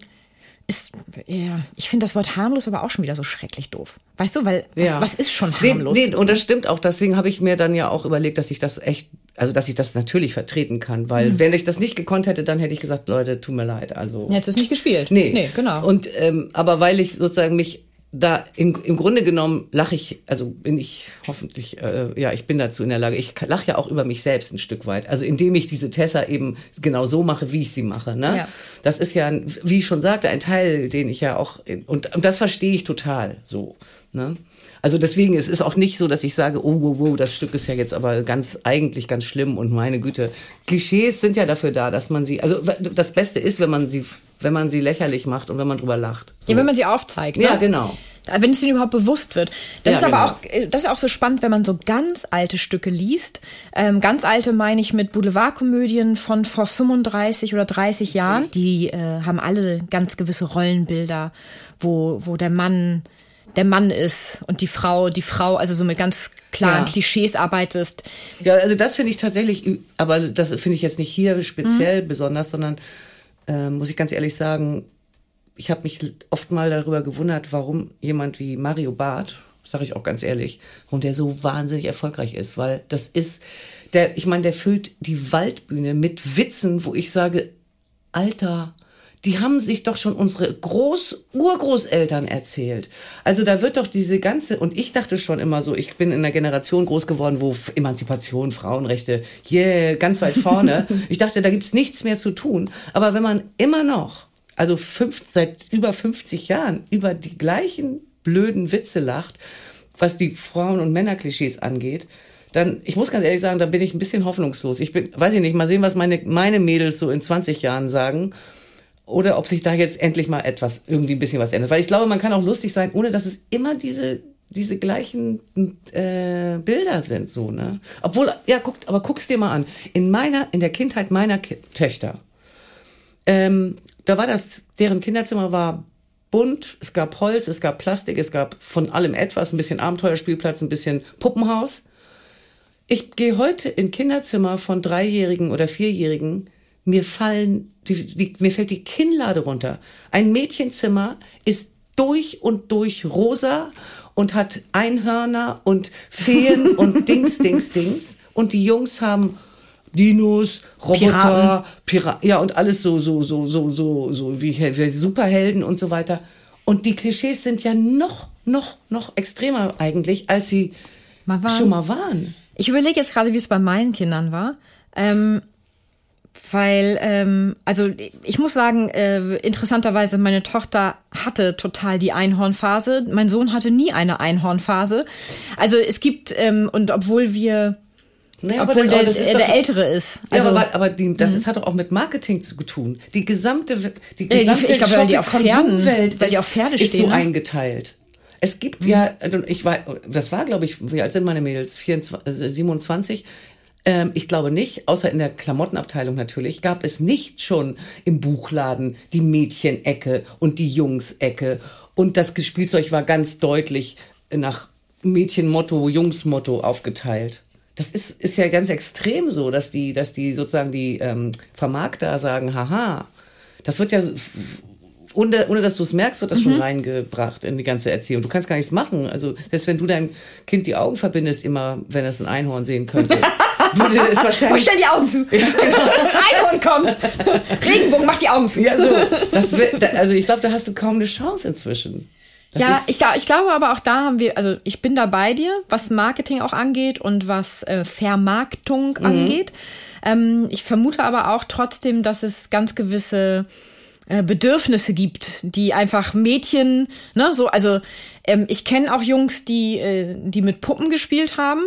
S1: ist, ja, ich finde das Wort harmlos aber auch schon wieder so schrecklich doof. Weißt du, weil was, ja. was ist schon harmlos?
S2: Nee, nee, und das stimmt auch. Deswegen habe ich mir dann ja auch überlegt, dass ich das echt, also dass ich das natürlich vertreten kann. Weil mhm. wenn ich das nicht gekonnt hätte, dann hätte ich gesagt, Leute, tut mir leid. Also
S1: hättest du es nicht gespielt?
S2: Nee,
S1: nee, genau.
S2: Und ähm, aber weil ich sozusagen mich da im, im Grunde genommen lache ich, also bin ich hoffentlich, äh, ja, ich bin dazu in der Lage. Ich lache ja auch über mich selbst ein Stück weit. Also indem ich diese Tessa eben genau so mache, wie ich sie mache. Ne? Ja. Das ist ja, wie ich schon sagte, ein Teil, den ich ja auch, und, und das verstehe ich total so. Ne? Also deswegen es ist auch nicht so, dass ich sage, oh, wow, wow, das Stück ist ja jetzt aber ganz eigentlich ganz schlimm und meine Güte. Klischees sind ja dafür da, dass man sie, also das Beste ist, wenn man sie, wenn man sie lächerlich macht und wenn man drüber lacht.
S1: So. Ja, wenn man sie aufzeigt.
S2: Ne? Ja, genau
S1: wenn es ihnen überhaupt bewusst wird. Das ja, ist aber genau. auch, äh, das ist auch so spannend, wenn man so ganz alte Stücke liest. Ähm, ganz alte meine ich mit Boulevardkomödien von vor 35 oder 30 Jahren. Die äh, haben alle ganz gewisse Rollenbilder, wo, wo der Mann der Mann ist und die Frau, die Frau, also so mit ganz klaren ja. Klischees arbeitest.
S2: Ja, also das finde ich tatsächlich, aber das finde ich jetzt nicht hier speziell mhm. besonders, sondern äh, muss ich ganz ehrlich sagen, ich habe mich oft mal darüber gewundert, warum jemand wie Mario Barth, sage ich auch ganz ehrlich, warum der so wahnsinnig erfolgreich ist, weil das ist, der, ich meine, der füllt die Waldbühne mit Witzen, wo ich sage, Alter, die haben sich doch schon unsere Groß Urgroßeltern erzählt. Also da wird doch diese ganze und ich dachte schon immer so, ich bin in einer Generation groß geworden, wo Emanzipation, Frauenrechte, yeah, ganz weit vorne. (laughs) ich dachte, da gibt's nichts mehr zu tun, aber wenn man immer noch also fünf, seit über 50 Jahren über die gleichen blöden Witze lacht, was die Frauen- und Männerklischees angeht, dann, ich muss ganz ehrlich sagen, da bin ich ein bisschen hoffnungslos. Ich bin, weiß ich nicht, mal sehen, was meine, meine Mädels so in 20 Jahren sagen. Oder ob sich da jetzt endlich mal etwas, irgendwie ein bisschen was ändert. Weil ich glaube, man kann auch lustig sein, ohne dass es immer diese, diese gleichen äh, Bilder sind, so, ne? Obwohl, ja, guckt, aber guck's dir mal an. In meiner, in der Kindheit meiner Ki Töchter, ähm, da war das, deren Kinderzimmer war bunt, es gab Holz, es gab Plastik, es gab von allem etwas, ein bisschen Abenteuerspielplatz, ein bisschen Puppenhaus. Ich gehe heute in Kinderzimmer von Dreijährigen oder Vierjährigen, mir fallen, die, die, mir fällt die Kinnlade runter. Ein Mädchenzimmer ist durch und durch rosa und hat Einhörner und Feen (laughs) und Dings, Dings, Dings. Und die Jungs haben Dinos, Roboter, Piraten, ja, und alles so, so, so, so, so, so wie, wie Superhelden und so weiter. Und die Klischees sind ja noch, noch, noch extremer eigentlich, als sie mal schon mal waren.
S1: Ich überlege jetzt gerade, wie es bei meinen Kindern war. Ähm, weil, ähm, also ich muss sagen, äh, interessanterweise, meine Tochter hatte total die Einhornphase. Mein Sohn hatte nie eine Einhornphase. Also es gibt, ähm, und obwohl wir aber Obwohl das, der, der, der Ältere ist.
S2: Also, ja, aber, aber die, das mhm. ist, hat doch auch mit Marketing zu tun. Die gesamte, die gesamte
S1: ich, ich glaube, weil die auf Pferden,
S2: weil die auf Pferde ist stehen, so ne? eingeteilt. Es gibt mhm. ja, also ich war, das war, glaube ich, wie alt sind meine Mädels? 24, 27. Äh, ähm, ich glaube nicht, außer in der Klamottenabteilung natürlich, gab es nicht schon im Buchladen die Mädchenecke und die Jungsecke. Und das Spielzeug war ganz deutlich nach Mädchenmotto, Jungsmotto aufgeteilt. Das ist, ist ja ganz extrem so, dass die, dass die sozusagen die ähm, Vermarkter sagen, haha, das wird ja ohne, ohne dass du es merkst, wird das mhm. schon reingebracht in die ganze Erziehung. Du kannst gar nichts machen. Also, selbst wenn du dein Kind die Augen verbindest, immer, wenn es ein Einhorn sehen könnte, (laughs)
S1: würde es (laughs) wahrscheinlich. Ich stell die Augen zu. Ja, genau. (laughs) Einhorn kommt. Regenbogen, mach die Augen zu.
S2: Ja, so. Das, also, ich glaube, da hast du kaum eine Chance inzwischen.
S1: Das ja, ich, ich glaube aber auch da haben wir, also ich bin da bei dir, was Marketing auch angeht und was äh, Vermarktung mhm. angeht. Ähm, ich vermute aber auch trotzdem, dass es ganz gewisse äh, Bedürfnisse gibt, die einfach Mädchen, ne, so, also ähm, ich kenne auch Jungs, die, äh, die mit Puppen gespielt haben.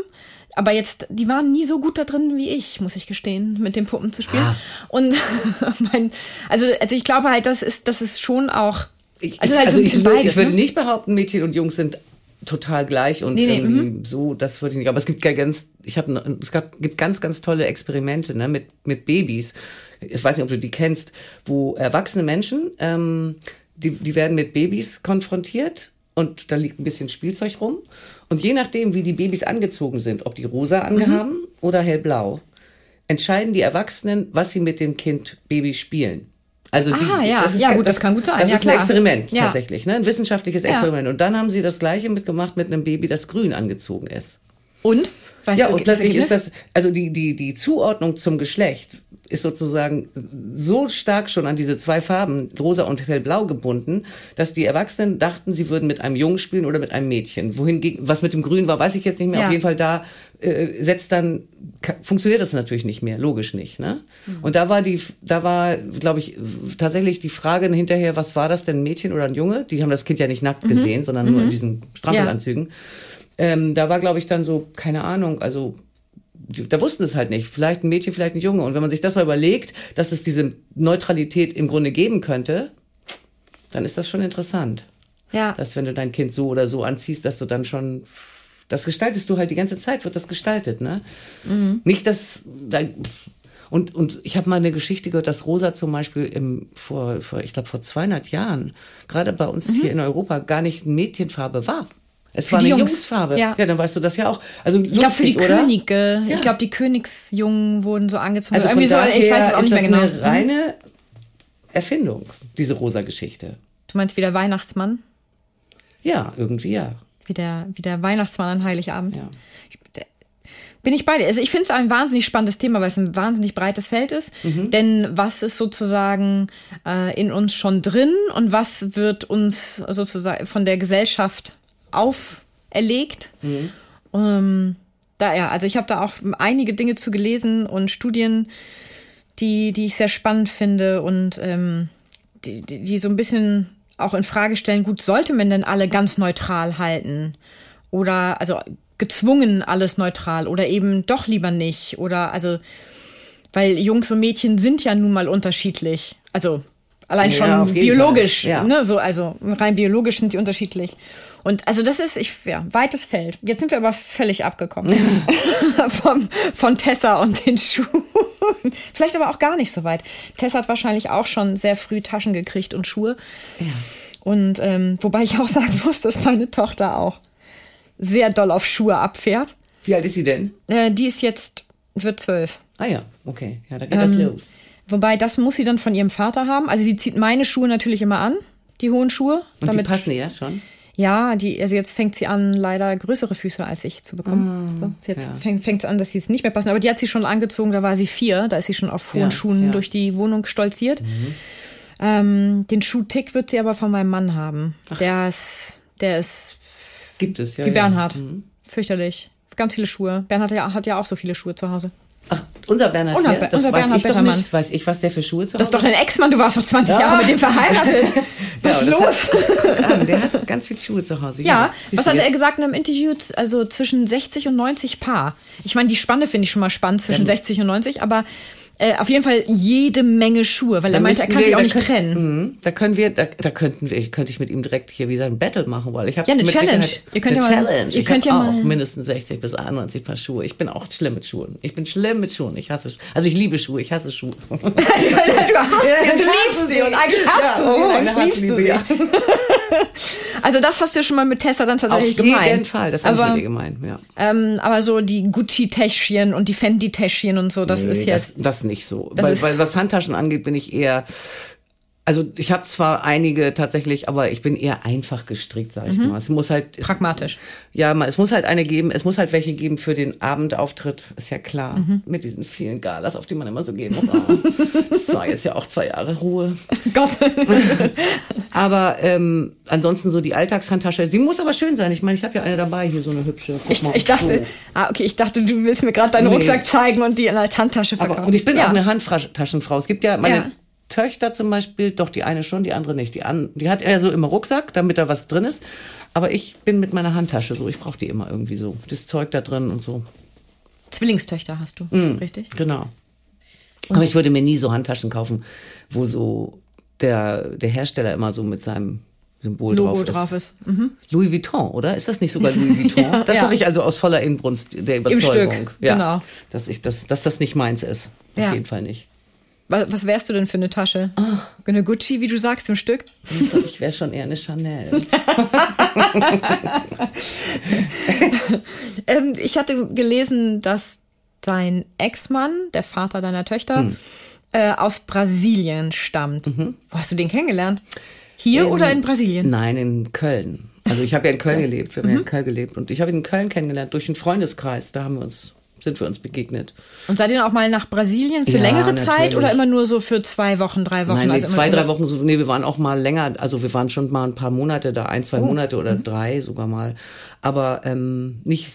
S1: Aber jetzt, die waren nie so gut da drin wie ich, muss ich gestehen, mit den Puppen zu spielen. Ah. Und (laughs) mein, also, also ich glaube halt, das ist, das ist schon auch.
S2: Ich, also, halt also so ich, beides, ich würde ne? nicht behaupten, Mädchen und Jungs sind total gleich und nee, nee, irgendwie mm. so, das würde ich nicht. Aber es gibt ja ganz, ich habe, es gab, gibt ganz, ganz tolle Experimente ne, mit mit Babys ich weiß nicht, ob du die kennst, wo erwachsene Menschen, ähm, die, die werden mit Babys konfrontiert und da liegt ein bisschen Spielzeug rum. Und je nachdem, wie die Babys angezogen sind, ob die rosa angehaben mhm. oder hellblau, entscheiden die Erwachsenen, was sie mit dem Kind Baby spielen. Also die,
S1: ah, ja,
S2: das ist,
S1: ja gut, das, das kann gut sein.
S2: Das
S1: ja,
S2: ist klar. ein Experiment ja. tatsächlich, ne? ein wissenschaftliches Experiment. Und dann haben sie das Gleiche mitgemacht mit einem Baby, das grün angezogen ist.
S1: Und?
S2: Weißt ja, und plötzlich ist das, also die, die, die Zuordnung zum Geschlecht ist sozusagen so stark schon an diese zwei Farben, rosa und hellblau gebunden, dass die Erwachsenen dachten, sie würden mit einem Jungen spielen oder mit einem Mädchen. Wohin, was mit dem Grün war, weiß ich jetzt nicht mehr. Ja. Auf jeden Fall da äh, setzt dann, funktioniert das natürlich nicht mehr, logisch nicht. Ne? Mhm. Und da war die, da war, glaube ich, tatsächlich die Frage hinterher, was war das denn, ein Mädchen oder ein Junge? Die haben das Kind ja nicht nackt mhm. gesehen, sondern mhm. nur in mhm. diesen Strampelanzügen. Ja. Ähm, da war, glaube ich, dann so, keine Ahnung, also da wussten es halt nicht. Vielleicht ein Mädchen, vielleicht ein Junge. Und wenn man sich das mal überlegt, dass es diese Neutralität im Grunde geben könnte, dann ist das schon interessant. Ja. Dass wenn du dein Kind so oder so anziehst, dass du dann schon, das gestaltest du halt die ganze Zeit, wird das gestaltet, ne? Mhm. Nicht, dass, und, und ich habe mal eine Geschichte gehört, dass Rosa zum Beispiel im, vor, vor ich glaube, vor 200 Jahren, gerade bei uns mhm. hier in Europa, gar nicht Mädchenfarbe war. Es für war eine Jungs. Jungsfarbe. Ja. ja, dann weißt du das ja auch. Also lustig,
S1: ich glaube für die
S2: oder?
S1: Könige. Ja. Ich glaube die Königsjungen wurden so angezogen. Also
S2: irgendwie so, ich weiß es auch nicht mehr genau. Eine mhm. reine Erfindung diese rosa Geschichte.
S1: Du meinst wie der Weihnachtsmann?
S2: Ja, irgendwie ja.
S1: Wie der, wie der Weihnachtsmann an Heiligabend. Ja. bin ich bei dir. Also ich finde es ein wahnsinnig spannendes Thema, weil es ein wahnsinnig breites Feld ist. Mhm. Denn was ist sozusagen äh, in uns schon drin und was wird uns sozusagen von der Gesellschaft auferlegt. Mhm. Ähm, da, ja, also ich habe da auch einige Dinge zu gelesen und Studien, die, die ich sehr spannend finde und ähm, die, die, die so ein bisschen auch in Frage stellen, gut, sollte man denn alle ganz neutral halten? Oder also gezwungen alles neutral oder eben doch lieber nicht? Oder also, weil Jungs und Mädchen sind ja nun mal unterschiedlich. Also allein schon ja, biologisch, ja. ne? So, also rein biologisch sind die unterschiedlich. Und also das ist, ich, ja, weites Feld. Jetzt sind wir aber völlig abgekommen (laughs) (laughs) von, von Tessa und den Schuhen. Vielleicht aber auch gar nicht so weit. Tessa hat wahrscheinlich auch schon sehr früh Taschen gekriegt und Schuhe. Ja. Und ähm, wobei ich auch sagen muss, dass meine Tochter auch sehr doll auf Schuhe abfährt.
S2: Wie alt ist sie denn?
S1: Äh, die ist jetzt, wird zwölf.
S2: Ah ja, okay. Ja, da geht ähm, das los.
S1: Wobei, das muss sie dann von ihrem Vater haben. Also sie zieht meine Schuhe natürlich immer an, die hohen Schuhe.
S2: Und damit, die passen ihr schon?
S1: Ja, die, also jetzt fängt sie an, leider größere Füße als ich zu bekommen. Mm, so, jetzt ja. fängt, fängt an, dass sie es nicht mehr passen. Aber die hat sie schon angezogen, da war sie vier, da ist sie schon auf hohen ja, Schuhen ja. durch die Wohnung stolziert. Mhm. Ähm, den Schuhtick wird sie aber von meinem Mann haben. Ach. Der ist, der ist
S2: Gibt es, ja.
S1: Wie Bernhard. Mhm. Fürchterlich. Ganz viele Schuhe. Bernhard hat ja, hat ja auch so viele Schuhe zu Hause.
S2: Ach, unser Bernhard. Unser,
S1: das unser weiß Bernhard
S2: ich doch nicht. Weiß ich, was der für Schuhe zu
S1: Hause? Das ist doch dein Ex-Mann. Du warst doch 20 ja. Jahre mit dem verheiratet. (laughs) Was ist los?
S2: Hat, der hat ganz viele Schuhe zu Hause.
S1: Ja, ja was hat er gesagt in einem Interview? Also zwischen 60 und 90 Paar. Ich meine, die Spanne finde ich schon mal spannend zwischen ja. 60 und 90, aber äh, auf jeden Fall jede Menge Schuhe, weil da er meinte, er kann wir, sich auch nicht können, trennen.
S2: Mh, da können wir, da, da könnten wir, könnte ich mit ihm direkt hier wie sein Battle machen, weil ich habe
S1: ja eine Challenge.
S2: Ihr könnt ja mal, Challenge. Ihr könnt ja mal mindestens 60 bis 91 Paar Schuhe. Ich bin auch schlimm mit Schuhen. Ich bin schlimm mit Schuhen. Ich hasse, also ich liebe Schuhe. Ich hasse Schuhe. (laughs) du hast
S1: sie, du liebst sie und eigentlich hast ja, du sie oh, und eigentlich liebst du sie. (laughs) (laughs) Also das hast du ja schon mal mit Tessa dann tatsächlich gemeint.
S2: Auf jeden Fall, das habe ich mit gemeint. Ja.
S1: Ähm, aber so die Gucci-Täschchen und die Fendi-Täschchen und so, das nee, ist jetzt
S2: das, das nicht so. Weil, weil was Handtaschen angeht, bin ich eher also ich habe zwar einige tatsächlich, aber ich bin eher einfach gestrickt, sag ich mhm. mal. Es muss halt
S1: pragmatisch.
S2: Es, ja, es muss halt eine geben. Es muss halt welche geben für den Abendauftritt, ist ja klar. Mhm. Mit diesen vielen Galas, auf die man immer so gehen muss. das war jetzt ja auch zwei Jahre Ruhe. (laughs) Gott. (laughs) aber ähm, ansonsten so die Alltagshandtasche. Sie muss aber schön sein. Ich meine, ich habe ja eine dabei hier so eine hübsche.
S1: Ich, ich, dachte, so. ah okay, ich dachte, du willst mir gerade deinen nee. Rucksack zeigen und die als Handtasche verkaufen.
S2: Aber, und ich bin ja. auch eine Handtaschenfrau. Es gibt ja meine ja Töchter zum Beispiel, doch die eine schon, die andere nicht. Die, an, die hat er so im Rucksack, damit da was drin ist. Aber ich bin mit meiner Handtasche so. Ich brauche die immer irgendwie so. Das Zeug da drin und so.
S1: Zwillingstöchter hast du, mm, richtig?
S2: Genau. Und Aber ich würde mir nie so Handtaschen kaufen, wo so der, der Hersteller immer so mit seinem Symbol
S1: Logo
S2: drauf
S1: ist. Drauf ist. Mhm.
S2: Louis Vuitton, oder? Ist das nicht sogar Louis (laughs) Vuitton? ja, das ja. sage ich also aus voller Inbrunst der Überzeugung. Im Stück,
S1: ja, genau.
S2: Dass, ich das, dass das nicht meins ist. Auf jeden Fall nicht.
S1: Was wärst du denn für eine Tasche? Oh. Eine Gucci, wie du sagst, im Stück?
S2: Ich glaube, ich wäre schon eher eine Chanel. (laughs)
S1: ähm, ich hatte gelesen, dass dein Ex-Mann, der Vater deiner Töchter, hm. äh, aus Brasilien stammt. Mhm. Wo hast du den kennengelernt? Hier in, oder in Brasilien?
S2: Nein, in Köln. Also ich habe ja in Köln gelebt, wir haben mhm. ja in Köln gelebt und ich habe ihn in Köln kennengelernt durch einen Freundeskreis. Da haben wir uns sind wir uns begegnet.
S1: Und seid ihr auch mal nach Brasilien für ja, längere natürlich. Zeit oder immer nur so für zwei Wochen, drei Wochen?
S2: Nein,
S1: nee,
S2: also zwei, drei Wochen. So, nee, wir waren auch mal länger. Also wir waren schon mal ein paar Monate da, ein, zwei oh. Monate oder mhm. drei sogar mal. Aber ähm, nicht.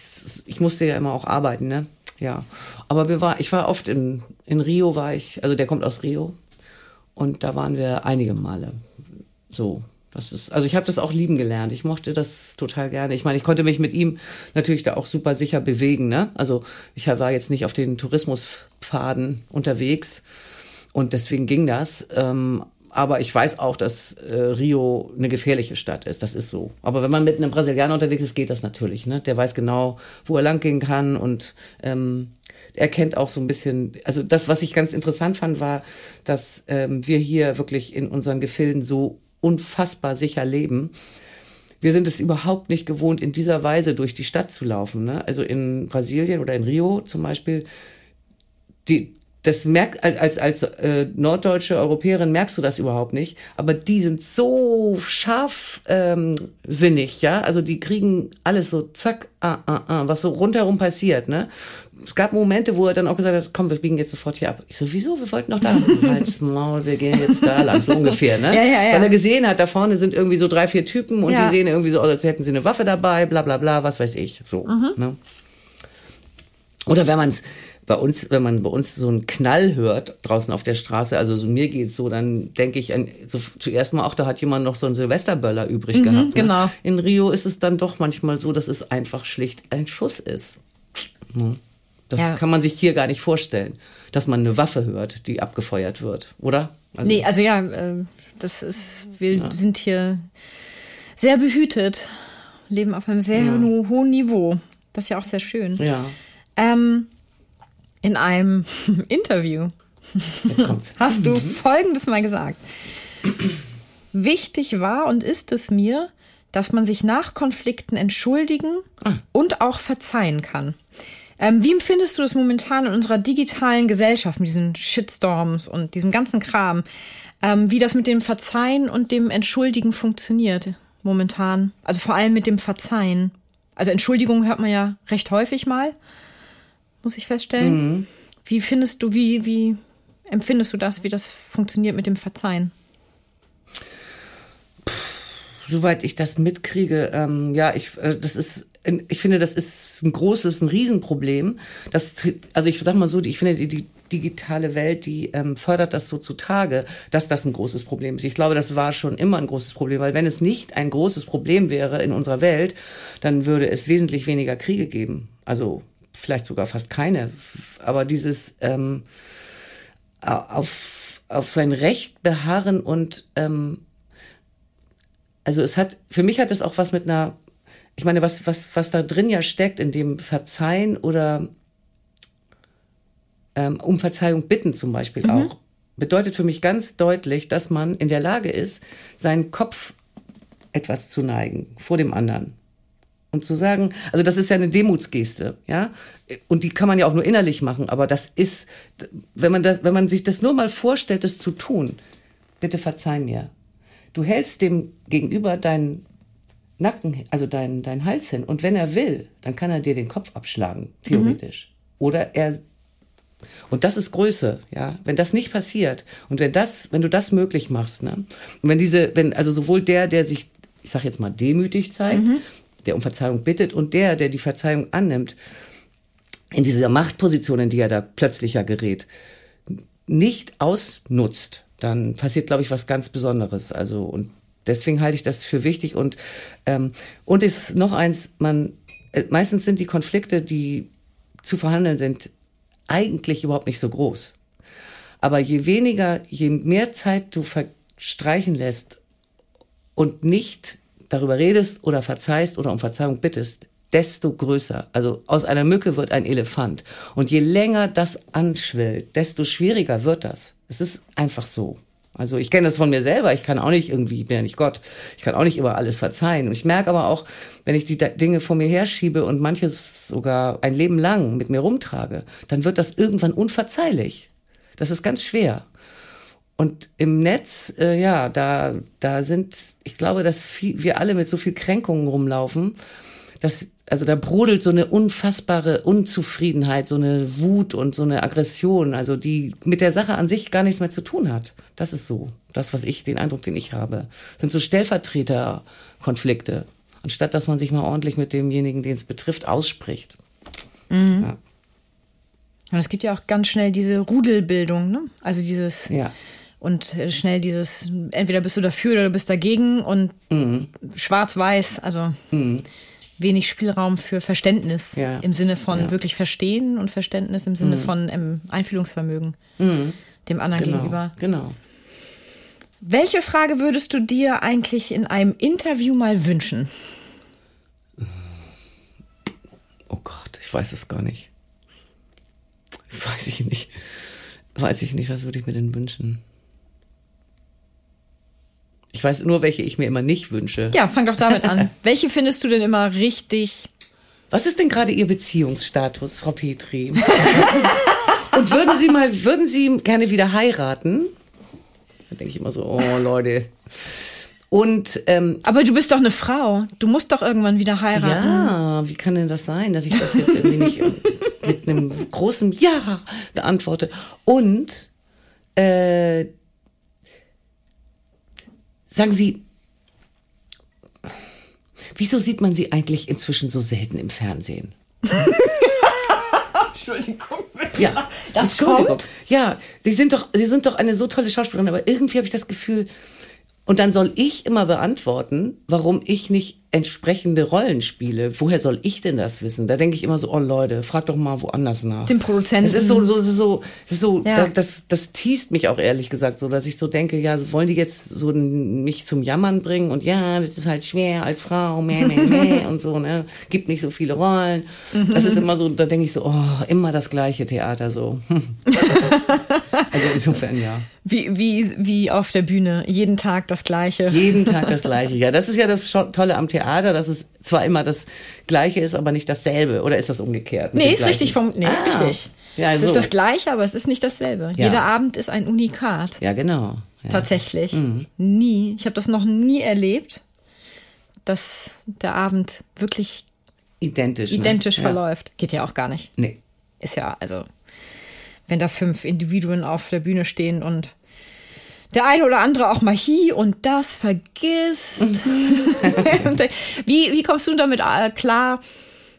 S2: Ich musste ja immer auch arbeiten, ne? Ja. Aber wir war, ich war oft in in Rio war ich. Also der kommt aus Rio und da waren wir einige Male. So das ist, also ich habe das auch lieben gelernt. Ich mochte das total gerne. Ich meine, ich konnte mich mit ihm natürlich da auch super sicher bewegen. Ne? Also ich war jetzt nicht auf den Tourismuspfaden unterwegs und deswegen ging das. Ähm, aber ich weiß auch, dass äh, Rio eine gefährliche Stadt ist. Das ist so. Aber wenn man mit einem Brasilianer unterwegs ist, geht das natürlich. Ne? Der weiß genau, wo er langgehen kann und ähm, er kennt auch so ein bisschen, also das, was ich ganz interessant fand, war, dass ähm, wir hier wirklich in unseren Gefilden so unfassbar sicher leben. Wir sind es überhaupt nicht gewohnt, in dieser Weise durch die Stadt zu laufen. Ne? Also in Brasilien oder in Rio zum Beispiel, die, das merkt als als äh, norddeutsche Europäerin merkst du das überhaupt nicht, aber die sind so scharf ähm, sinnig, ja, also die kriegen alles so zack, ah, ah, ah, was so rundherum passiert, ne? Es gab Momente, wo er dann auch gesagt hat, komm, wir biegen jetzt sofort hier ab. Ich so, wieso? Wir wollten noch da. (laughs) Halt's Maul, wir gehen jetzt da lang, so ungefähr, ne?
S1: Ja, ja, ja.
S2: Weil er gesehen hat, da vorne sind irgendwie so drei, vier Typen und ja. die sehen irgendwie so aus, als hätten sie eine Waffe dabei, bla bla bla, was weiß ich, so, mhm. ne? Oder wenn man es bei uns, wenn man bei uns so einen Knall hört draußen auf der Straße, also so mir geht's so, dann denke ich an, so, zuerst mal auch, da hat jemand noch so einen Silvesterböller übrig mhm, gehabt. Ne?
S1: Genau.
S2: In Rio ist es dann doch manchmal so, dass es einfach schlicht ein Schuss ist. Ne? Das ja. kann man sich hier gar nicht vorstellen, dass man eine Waffe hört, die abgefeuert wird, oder?
S1: Also, nee, also ja, äh, das ist, wir ja. sind hier sehr behütet, leben auf einem sehr ja. hohen Niveau. Das ist ja auch sehr schön.
S2: Ja.
S1: Ähm, in einem (laughs) Interview hast du mhm. Folgendes mal gesagt. Wichtig war und ist es mir, dass man sich nach Konflikten entschuldigen ah. und auch verzeihen kann. Ähm, wie empfindest du das momentan in unserer digitalen Gesellschaft mit diesen Shitstorms und diesem ganzen Kram? Ähm, wie das mit dem Verzeihen und dem Entschuldigen funktioniert momentan? Also vor allem mit dem Verzeihen. Also Entschuldigung hört man ja recht häufig mal, muss ich feststellen. Mhm. Wie findest du, wie, wie empfindest du das, wie das funktioniert mit dem Verzeihen?
S2: soweit ich das mitkriege, ähm, ja, ich, äh, das ist, ich finde, das ist ein großes, ein Riesenproblem. Das, also ich sag mal so, ich finde, die, die digitale Welt, die ähm, fördert das so zutage, dass das ein großes Problem ist. Ich glaube, das war schon immer ein großes Problem, weil wenn es nicht ein großes Problem wäre in unserer Welt, dann würde es wesentlich weniger Kriege geben. Also vielleicht sogar fast keine. Aber dieses ähm, auf, auf sein Recht beharren und ähm, also es hat, für mich hat es auch was mit einer, ich meine, was, was, was da drin ja steckt, in dem Verzeihen oder ähm, um Verzeihung bitten zum Beispiel mhm. auch, bedeutet für mich ganz deutlich, dass man in der Lage ist, seinen Kopf etwas zu neigen vor dem anderen. Und zu sagen, also das ist ja eine Demutsgeste, ja. Und die kann man ja auch nur innerlich machen, aber das ist, wenn man das, wenn man sich das nur mal vorstellt, das zu tun, bitte verzeih mir. Du hältst dem gegenüber deinen Nacken, also deinen, deinen Hals hin. Und wenn er will, dann kann er dir den Kopf abschlagen, theoretisch. Mhm. Oder er und das ist Größe, ja. Wenn das nicht passiert und wenn das, wenn du das möglich machst, ne? Und wenn diese, wenn also sowohl der, der sich, ich sag jetzt mal demütig zeigt, mhm. Der um Verzeihung bittet und der, der die Verzeihung annimmt, in dieser Machtposition, in die er da plötzlich ja gerät, nicht ausnutzt, dann passiert, glaube ich, was ganz Besonderes. Also und deswegen halte ich das für wichtig und ähm, und ist noch eins, man äh, meistens sind die Konflikte, die zu verhandeln sind, eigentlich überhaupt nicht so groß. Aber je weniger, je mehr Zeit du verstreichen lässt und nicht darüber redest oder verzeihst oder um Verzeihung bittest, desto größer. Also aus einer Mücke wird ein Elefant. Und je länger das anschwillt, desto schwieriger wird das. Es ist einfach so. Also ich kenne das von mir selber. Ich kann auch nicht irgendwie, ich bin ja nicht Gott. Ich kann auch nicht immer alles verzeihen. Und ich merke aber auch, wenn ich die Dinge vor mir herschiebe und manches sogar ein Leben lang mit mir rumtrage, dann wird das irgendwann unverzeihlich. Das ist ganz schwer. Und im Netz, äh, ja, da, da sind, ich glaube, dass viel, wir alle mit so viel Kränkungen rumlaufen, dass also da brodelt so eine unfassbare Unzufriedenheit, so eine Wut und so eine Aggression, also die mit der Sache an sich gar nichts mehr zu tun hat. Das ist so. Das, was ich, den Eindruck, den ich habe. sind so Stellvertreterkonflikte. Anstatt dass man sich mal ordentlich mit demjenigen, den es betrifft, ausspricht.
S1: Mhm. Ja. Und es gibt ja auch ganz schnell diese Rudelbildung, ne? Also dieses.
S2: Ja.
S1: Und äh, schnell dieses, entweder bist du dafür oder du bist dagegen und mhm. schwarz-weiß, also. Mhm wenig Spielraum für Verständnis ja. im Sinne von ja. wirklich verstehen und Verständnis im Sinne mhm. von ähm, Einfühlungsvermögen mhm. dem anderen
S2: genau.
S1: gegenüber.
S2: Genau.
S1: Welche Frage würdest du dir eigentlich in einem Interview mal wünschen?
S2: Oh Gott, ich weiß es gar nicht. Weiß ich nicht. Weiß ich nicht, was würde ich mir denn wünschen? Ich weiß nur, welche ich mir immer nicht wünsche.
S1: Ja, fang doch damit an. (laughs) welche findest du denn immer richtig?
S2: Was ist denn gerade Ihr Beziehungsstatus, Frau Petri? (laughs) Und würden Sie mal, würden Sie gerne wieder heiraten? Da denke ich immer so, oh Leute. Und, ähm,
S1: Aber du bist doch eine Frau. Du musst doch irgendwann wieder heiraten.
S2: Ja, wie kann denn das sein, dass ich das jetzt irgendwie nicht mit einem großen Ja beantworte? Und äh, Sagen Sie, wieso sieht man Sie eigentlich inzwischen so selten im Fernsehen? (laughs)
S1: Entschuldigung.
S2: Ja,
S1: das kommt.
S2: Ja, sie sind doch, sie sind doch eine so tolle Schauspielerin, aber irgendwie habe ich das Gefühl, und dann soll ich immer beantworten, warum ich nicht entsprechende Rollen spiele. Woher soll ich denn das wissen? Da denke ich immer so, oh Leute, frag doch mal woanders nach.
S1: Den Produzenten.
S2: Es ist so, so, so, so, ja. das, das teast mich auch ehrlich gesagt so, dass ich so denke, ja, wollen die jetzt so mich zum Jammern bringen und ja, das ist halt schwer als Frau, meh, meh, (laughs) meh und so, ne? Gibt nicht so viele Rollen. Das ist immer so, da denke ich so, oh, immer das gleiche Theater so. (laughs) (laughs) also insofern, ja.
S1: Wie, wie, wie auf der Bühne. Jeden Tag das Gleiche.
S2: Jeden Tag das (laughs) Gleiche. Ja, das ist ja das Tolle am Theater, dass es zwar immer das Gleiche ist, aber nicht dasselbe. Oder ist das umgekehrt?
S1: Nee, ist richtig vom, nee, ah, richtig. Ja, es so. ist das Gleiche, aber es ist nicht dasselbe. Ja. Jeder Abend ist ein Unikat.
S2: Ja, genau. Ja.
S1: Tatsächlich. Mhm. Nie. Ich habe das noch nie erlebt, dass der Abend wirklich
S2: identisch,
S1: identisch ne? verläuft. Geht ja auch gar nicht.
S2: Nee.
S1: Ist ja, also wenn da fünf Individuen auf der Bühne stehen und der eine oder andere auch mal hier und das vergisst. (laughs) wie, wie kommst du damit äh, klar,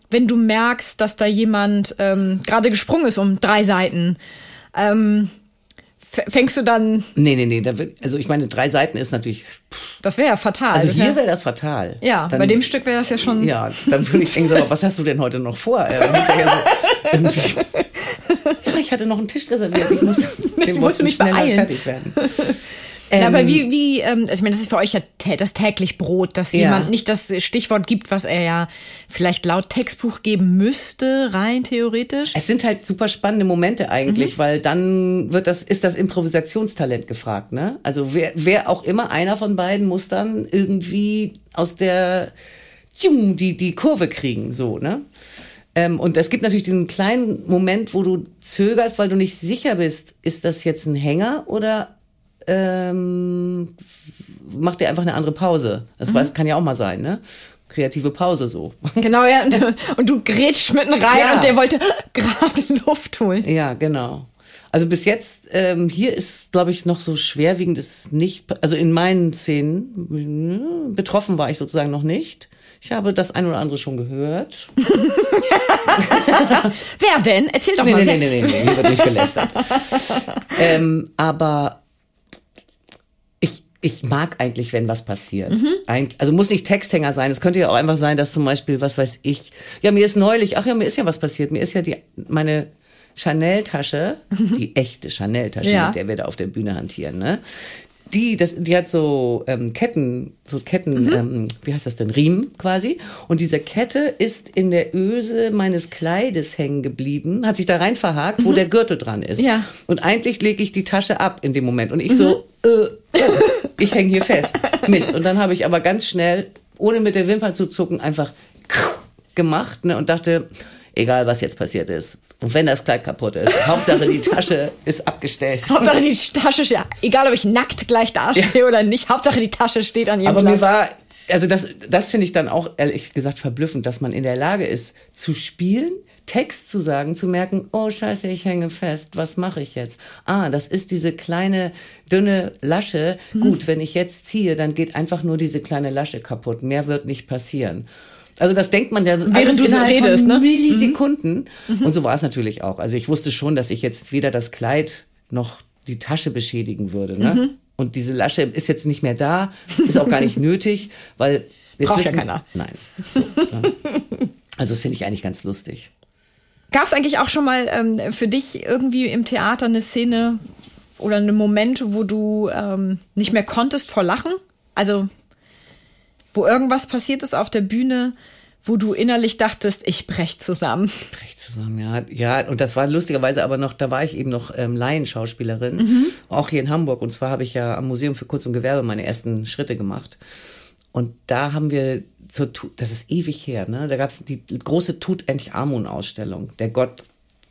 S1: wenn du merkst, dass da jemand ähm, gerade gesprungen ist um drei Seiten? Ähm, fängst du dann.
S2: Nee, nee, nee. Wird, also ich meine, drei Seiten ist natürlich.
S1: Das wäre ja fatal.
S2: Also hier wäre das fatal.
S1: Ja, dann, bei dem Stück wäre das ja schon.
S2: Ja, dann würde ich denken, so, was hast du denn heute noch vor? Äh, so, (laughs) ja, ich hatte noch einen Tisch reserviert. Ich muss,
S1: ich musste mich schneller beeilen.
S2: fertig werden.
S1: Ähm, ja, aber wie, wie, ähm, also ich meine, das ist für euch ja das täglich Brot, dass ja. jemand nicht das Stichwort gibt, was er ja vielleicht laut Textbuch geben müsste, rein theoretisch.
S2: Es sind halt super spannende Momente eigentlich, mhm. weil dann wird das, ist das Improvisationstalent gefragt, ne? Also wer, wer auch immer, einer von beiden muss dann irgendwie aus der, die, die Kurve kriegen, so, ne? Ähm, und es gibt natürlich diesen kleinen Moment, wo du zögerst, weil du nicht sicher bist, ist das jetzt ein Hänger oder ähm, macht ihr einfach eine andere Pause. Das mhm. weiß, kann ja auch mal sein, ne? Kreative Pause so. (laughs)
S1: Genau, ja. Und, und du grätsch mitten rein ja. und der wollte (laughs) gerade Luft holen.
S2: Ja, genau. Also bis jetzt, ähm, hier ist, glaube ich, noch so schwerwiegend ist nicht, also in meinen Szenen, betroffen war ich sozusagen noch nicht. Ich habe das ein oder andere schon gehört. (laughs)
S1: Wer denn? Erzähl doch
S2: nee,
S1: mal.
S2: Nee, nee, nee, nee, hier wird nicht gelästert. ähm, aber ich mag eigentlich, wenn was passiert. Mhm. also muss nicht Texthänger sein. Es könnte ja auch einfach sein, dass zum Beispiel, was weiß ich, ja, mir ist neulich, ach ja, mir ist ja was passiert. Mir ist ja die, meine Chanel-Tasche, die echte Chanel-Tasche, ja. mit der wir da auf der Bühne hantieren, ne? Die, das, die hat so ähm, Ketten, so Ketten, mhm. ähm, wie heißt das denn, Riemen quasi. Und diese Kette ist in der Öse meines Kleides hängen geblieben, hat sich da rein verhakt, mhm. wo der Gürtel dran ist.
S1: Ja.
S2: Und eigentlich lege ich die Tasche ab in dem Moment. Und ich mhm. so, äh, oh, ich hänge hier fest. Mist. Und dann habe ich aber ganz schnell, ohne mit der Wimpern zu zucken, einfach gemacht ne, und dachte, egal was jetzt passiert ist, und wenn das Kleid kaputt ist, Hauptsache die Tasche ist abgestellt. (laughs)
S1: Hauptsache die Tasche, ja, egal ob ich nackt gleich dastehe ja. oder nicht, Hauptsache die Tasche steht an ihrem
S2: Aber
S1: Platz.
S2: mir war, also das, das finde ich dann auch ehrlich gesagt verblüffend, dass man in der Lage ist, zu spielen, Text zu sagen, zu merken, oh scheiße, ich hänge fest, was mache ich jetzt? Ah, das ist diese kleine, dünne Lasche. Mhm. Gut, wenn ich jetzt ziehe, dann geht einfach nur diese kleine Lasche kaputt. Mehr wird nicht passieren. Also das denkt man ja
S1: während du so redest,
S2: ne? Millisekunden. Mhm. Und so war es natürlich auch. Also ich wusste schon, dass ich jetzt weder das Kleid noch die Tasche beschädigen würde. Ne? Mhm. Und diese Lasche ist jetzt nicht mehr da, ist auch gar nicht (laughs) nötig, weil
S1: jetzt Braucht wissen, ja keiner.
S2: Nein. So, ne? (laughs) Also das finde ich eigentlich ganz lustig.
S1: Gab es eigentlich auch schon mal ähm, für dich irgendwie im Theater eine Szene oder eine Momente, wo du ähm, nicht mehr konntest vor Lachen? Also wo irgendwas passiert ist auf der Bühne, wo du innerlich dachtest, ich brech zusammen. Ich
S2: brech zusammen, ja. Ja, und das war lustigerweise aber noch, da war ich eben noch ähm, Laienschauspielerin, mhm. auch hier in Hamburg. Und zwar habe ich ja am Museum für Kunst und Gewerbe meine ersten Schritte gemacht. Und da haben wir zur, das ist ewig her, ne? Da gab es die große Tutanchamun-Ausstellung. Der Gott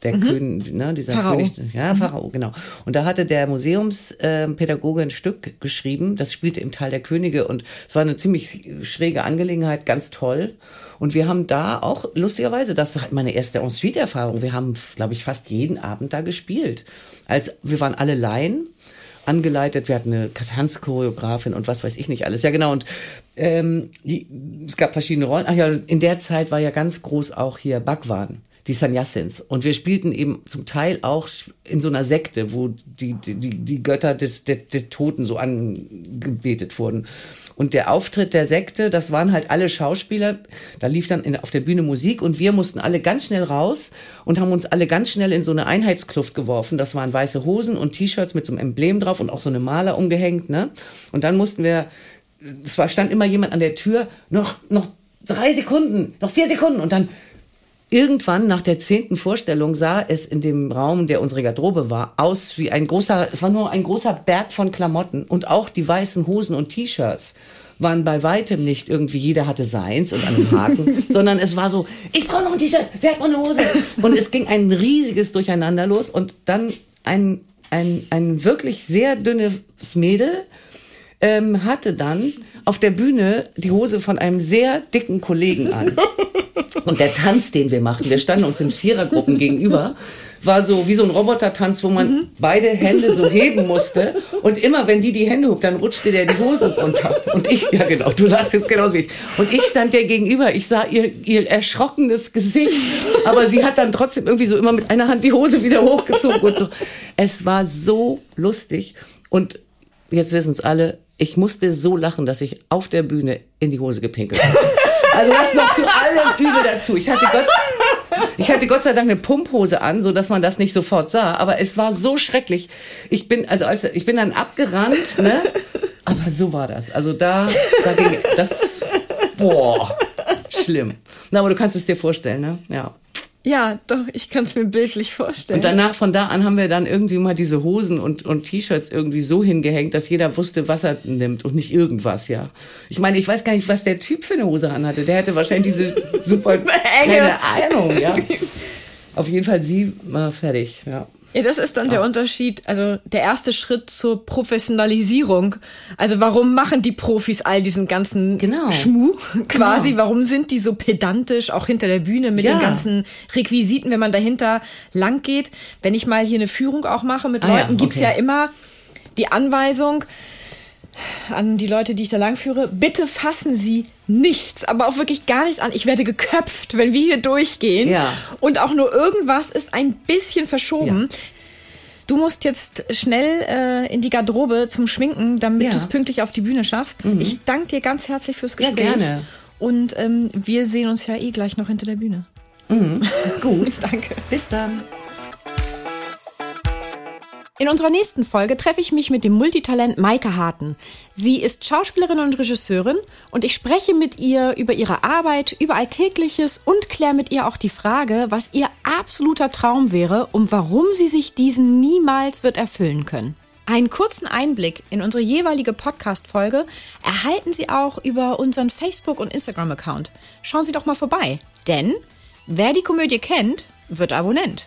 S2: der mhm. König, ne, dieser
S1: Pharao.
S2: König, ja, mhm. Pharao, genau. Und da hatte der Museumspädagoge ein Stück geschrieben, das spielte im Tal der Könige und es war eine ziemlich schräge Angelegenheit, ganz toll. Und wir haben da auch, lustigerweise, das war meine erste Ensuite-Erfahrung, wir haben, glaube ich, fast jeden Abend da gespielt. Als, wir waren alle Laien, angeleitet. Wir hatten eine Tanzchoreografin und was weiß ich nicht alles. Ja, genau. Und ähm, die, es gab verschiedene Rollen. Ach ja, in der Zeit war ja ganz groß auch hier Bhagwan die Sannyasins. Und wir spielten eben zum Teil auch in so einer Sekte, wo die, die, die Götter des, der, der Toten so angebetet wurden. Und der Auftritt der Sekte, das waren halt alle Schauspieler. Da lief dann in, auf der Bühne Musik und wir mussten alle ganz schnell raus und haben uns alle ganz schnell in so eine Einheitskluft geworfen. Das waren weiße Hosen und T-Shirts mit so einem Emblem drauf und auch so eine Maler umgehängt. Ne? Und dann mussten wir, es stand immer jemand an der Tür, noch, noch drei Sekunden, noch vier Sekunden und dann Irgendwann nach der zehnten Vorstellung sah es in dem Raum, der unsere Garderobe war, aus wie ein großer, es war nur ein großer Berg von Klamotten und auch die weißen Hosen und T-Shirts waren bei weitem nicht irgendwie, jeder hatte seins und einen Haken, (laughs) sondern es war so, ich brauche noch ein T-Shirt, wer hat eine Hose? Und es ging ein riesiges Durcheinander los und dann ein, ein, ein wirklich sehr dünnes Mädel ähm, hatte dann auf der Bühne die Hose von einem sehr dicken Kollegen an. (laughs) Und der Tanz, den wir machten, wir standen uns in Vierergruppen gegenüber, war so wie so ein Robotertanz, wo man mhm. beide Hände so heben musste. Und immer, wenn die die Hände hob, dann rutschte der die Hose runter. Und ich, ja genau, du sahst jetzt genauso wie ich. Und ich stand der gegenüber. Ich sah ihr, ihr erschrockenes Gesicht. Aber sie hat dann trotzdem irgendwie so immer mit einer Hand die Hose wieder hochgezogen und so. Es war so lustig. Und jetzt wissen es alle, ich musste so lachen, dass ich auf der Bühne in die Hose gepinkelt habe. Also das noch zu allem Übel dazu. Ich hatte Gott, ich hatte Gott sei Dank eine Pumphose an, so dass man das nicht sofort sah. Aber es war so schrecklich. Ich bin, also als, ich bin dann abgerannt, ne? Aber so war das. Also da, da ging das, boah, schlimm. Na, aber du kannst es dir vorstellen, ne? Ja.
S1: Ja, doch, ich kann es mir bildlich vorstellen.
S2: Und danach, von da an, haben wir dann irgendwie mal diese Hosen und, und T-Shirts irgendwie so hingehängt, dass jeder wusste, was er nimmt und nicht irgendwas, ja. Ich meine, ich weiß gar nicht, was der Typ für eine Hose anhatte. Der hätte wahrscheinlich diese super, (laughs) keine Ahnung, ja. Auf jeden Fall sie war fertig, ja.
S1: Ja, das ist dann ja. der Unterschied, also der erste Schritt zur Professionalisierung. Also warum machen die Profis all diesen ganzen genau. Schmuh quasi? Genau. Warum sind die so pedantisch auch hinter der Bühne mit ja. den ganzen Requisiten, wenn man dahinter lang geht? Wenn ich mal hier eine Führung auch mache mit ah, Leuten, ja. okay. gibt's ja immer die Anweisung, an die Leute, die ich da langführe, bitte fassen Sie nichts, aber auch wirklich gar nichts an. Ich werde geköpft, wenn wir hier durchgehen. Ja. Und auch nur irgendwas ist ein bisschen verschoben. Ja. Du musst jetzt schnell äh, in die Garderobe zum Schminken, damit ja. du es pünktlich auf die Bühne schaffst. Mhm. Ich danke dir ganz herzlich fürs Gespräch. Ja, gerne. Und ähm, wir sehen uns ja eh gleich noch hinter der Bühne.
S2: Mhm. (laughs) Gut. danke. Bis dann.
S3: In unserer nächsten Folge treffe ich mich mit dem Multitalent Maike Harten. Sie ist Schauspielerin und Regisseurin und ich spreche mit ihr über ihre Arbeit, über Alltägliches und kläre mit ihr auch die Frage, was ihr absoluter Traum wäre und warum sie sich diesen niemals wird erfüllen können. Einen kurzen Einblick in unsere jeweilige Podcast-Folge erhalten Sie auch über unseren Facebook- und Instagram-Account. Schauen Sie doch mal vorbei, denn wer die Komödie kennt, wird Abonnent.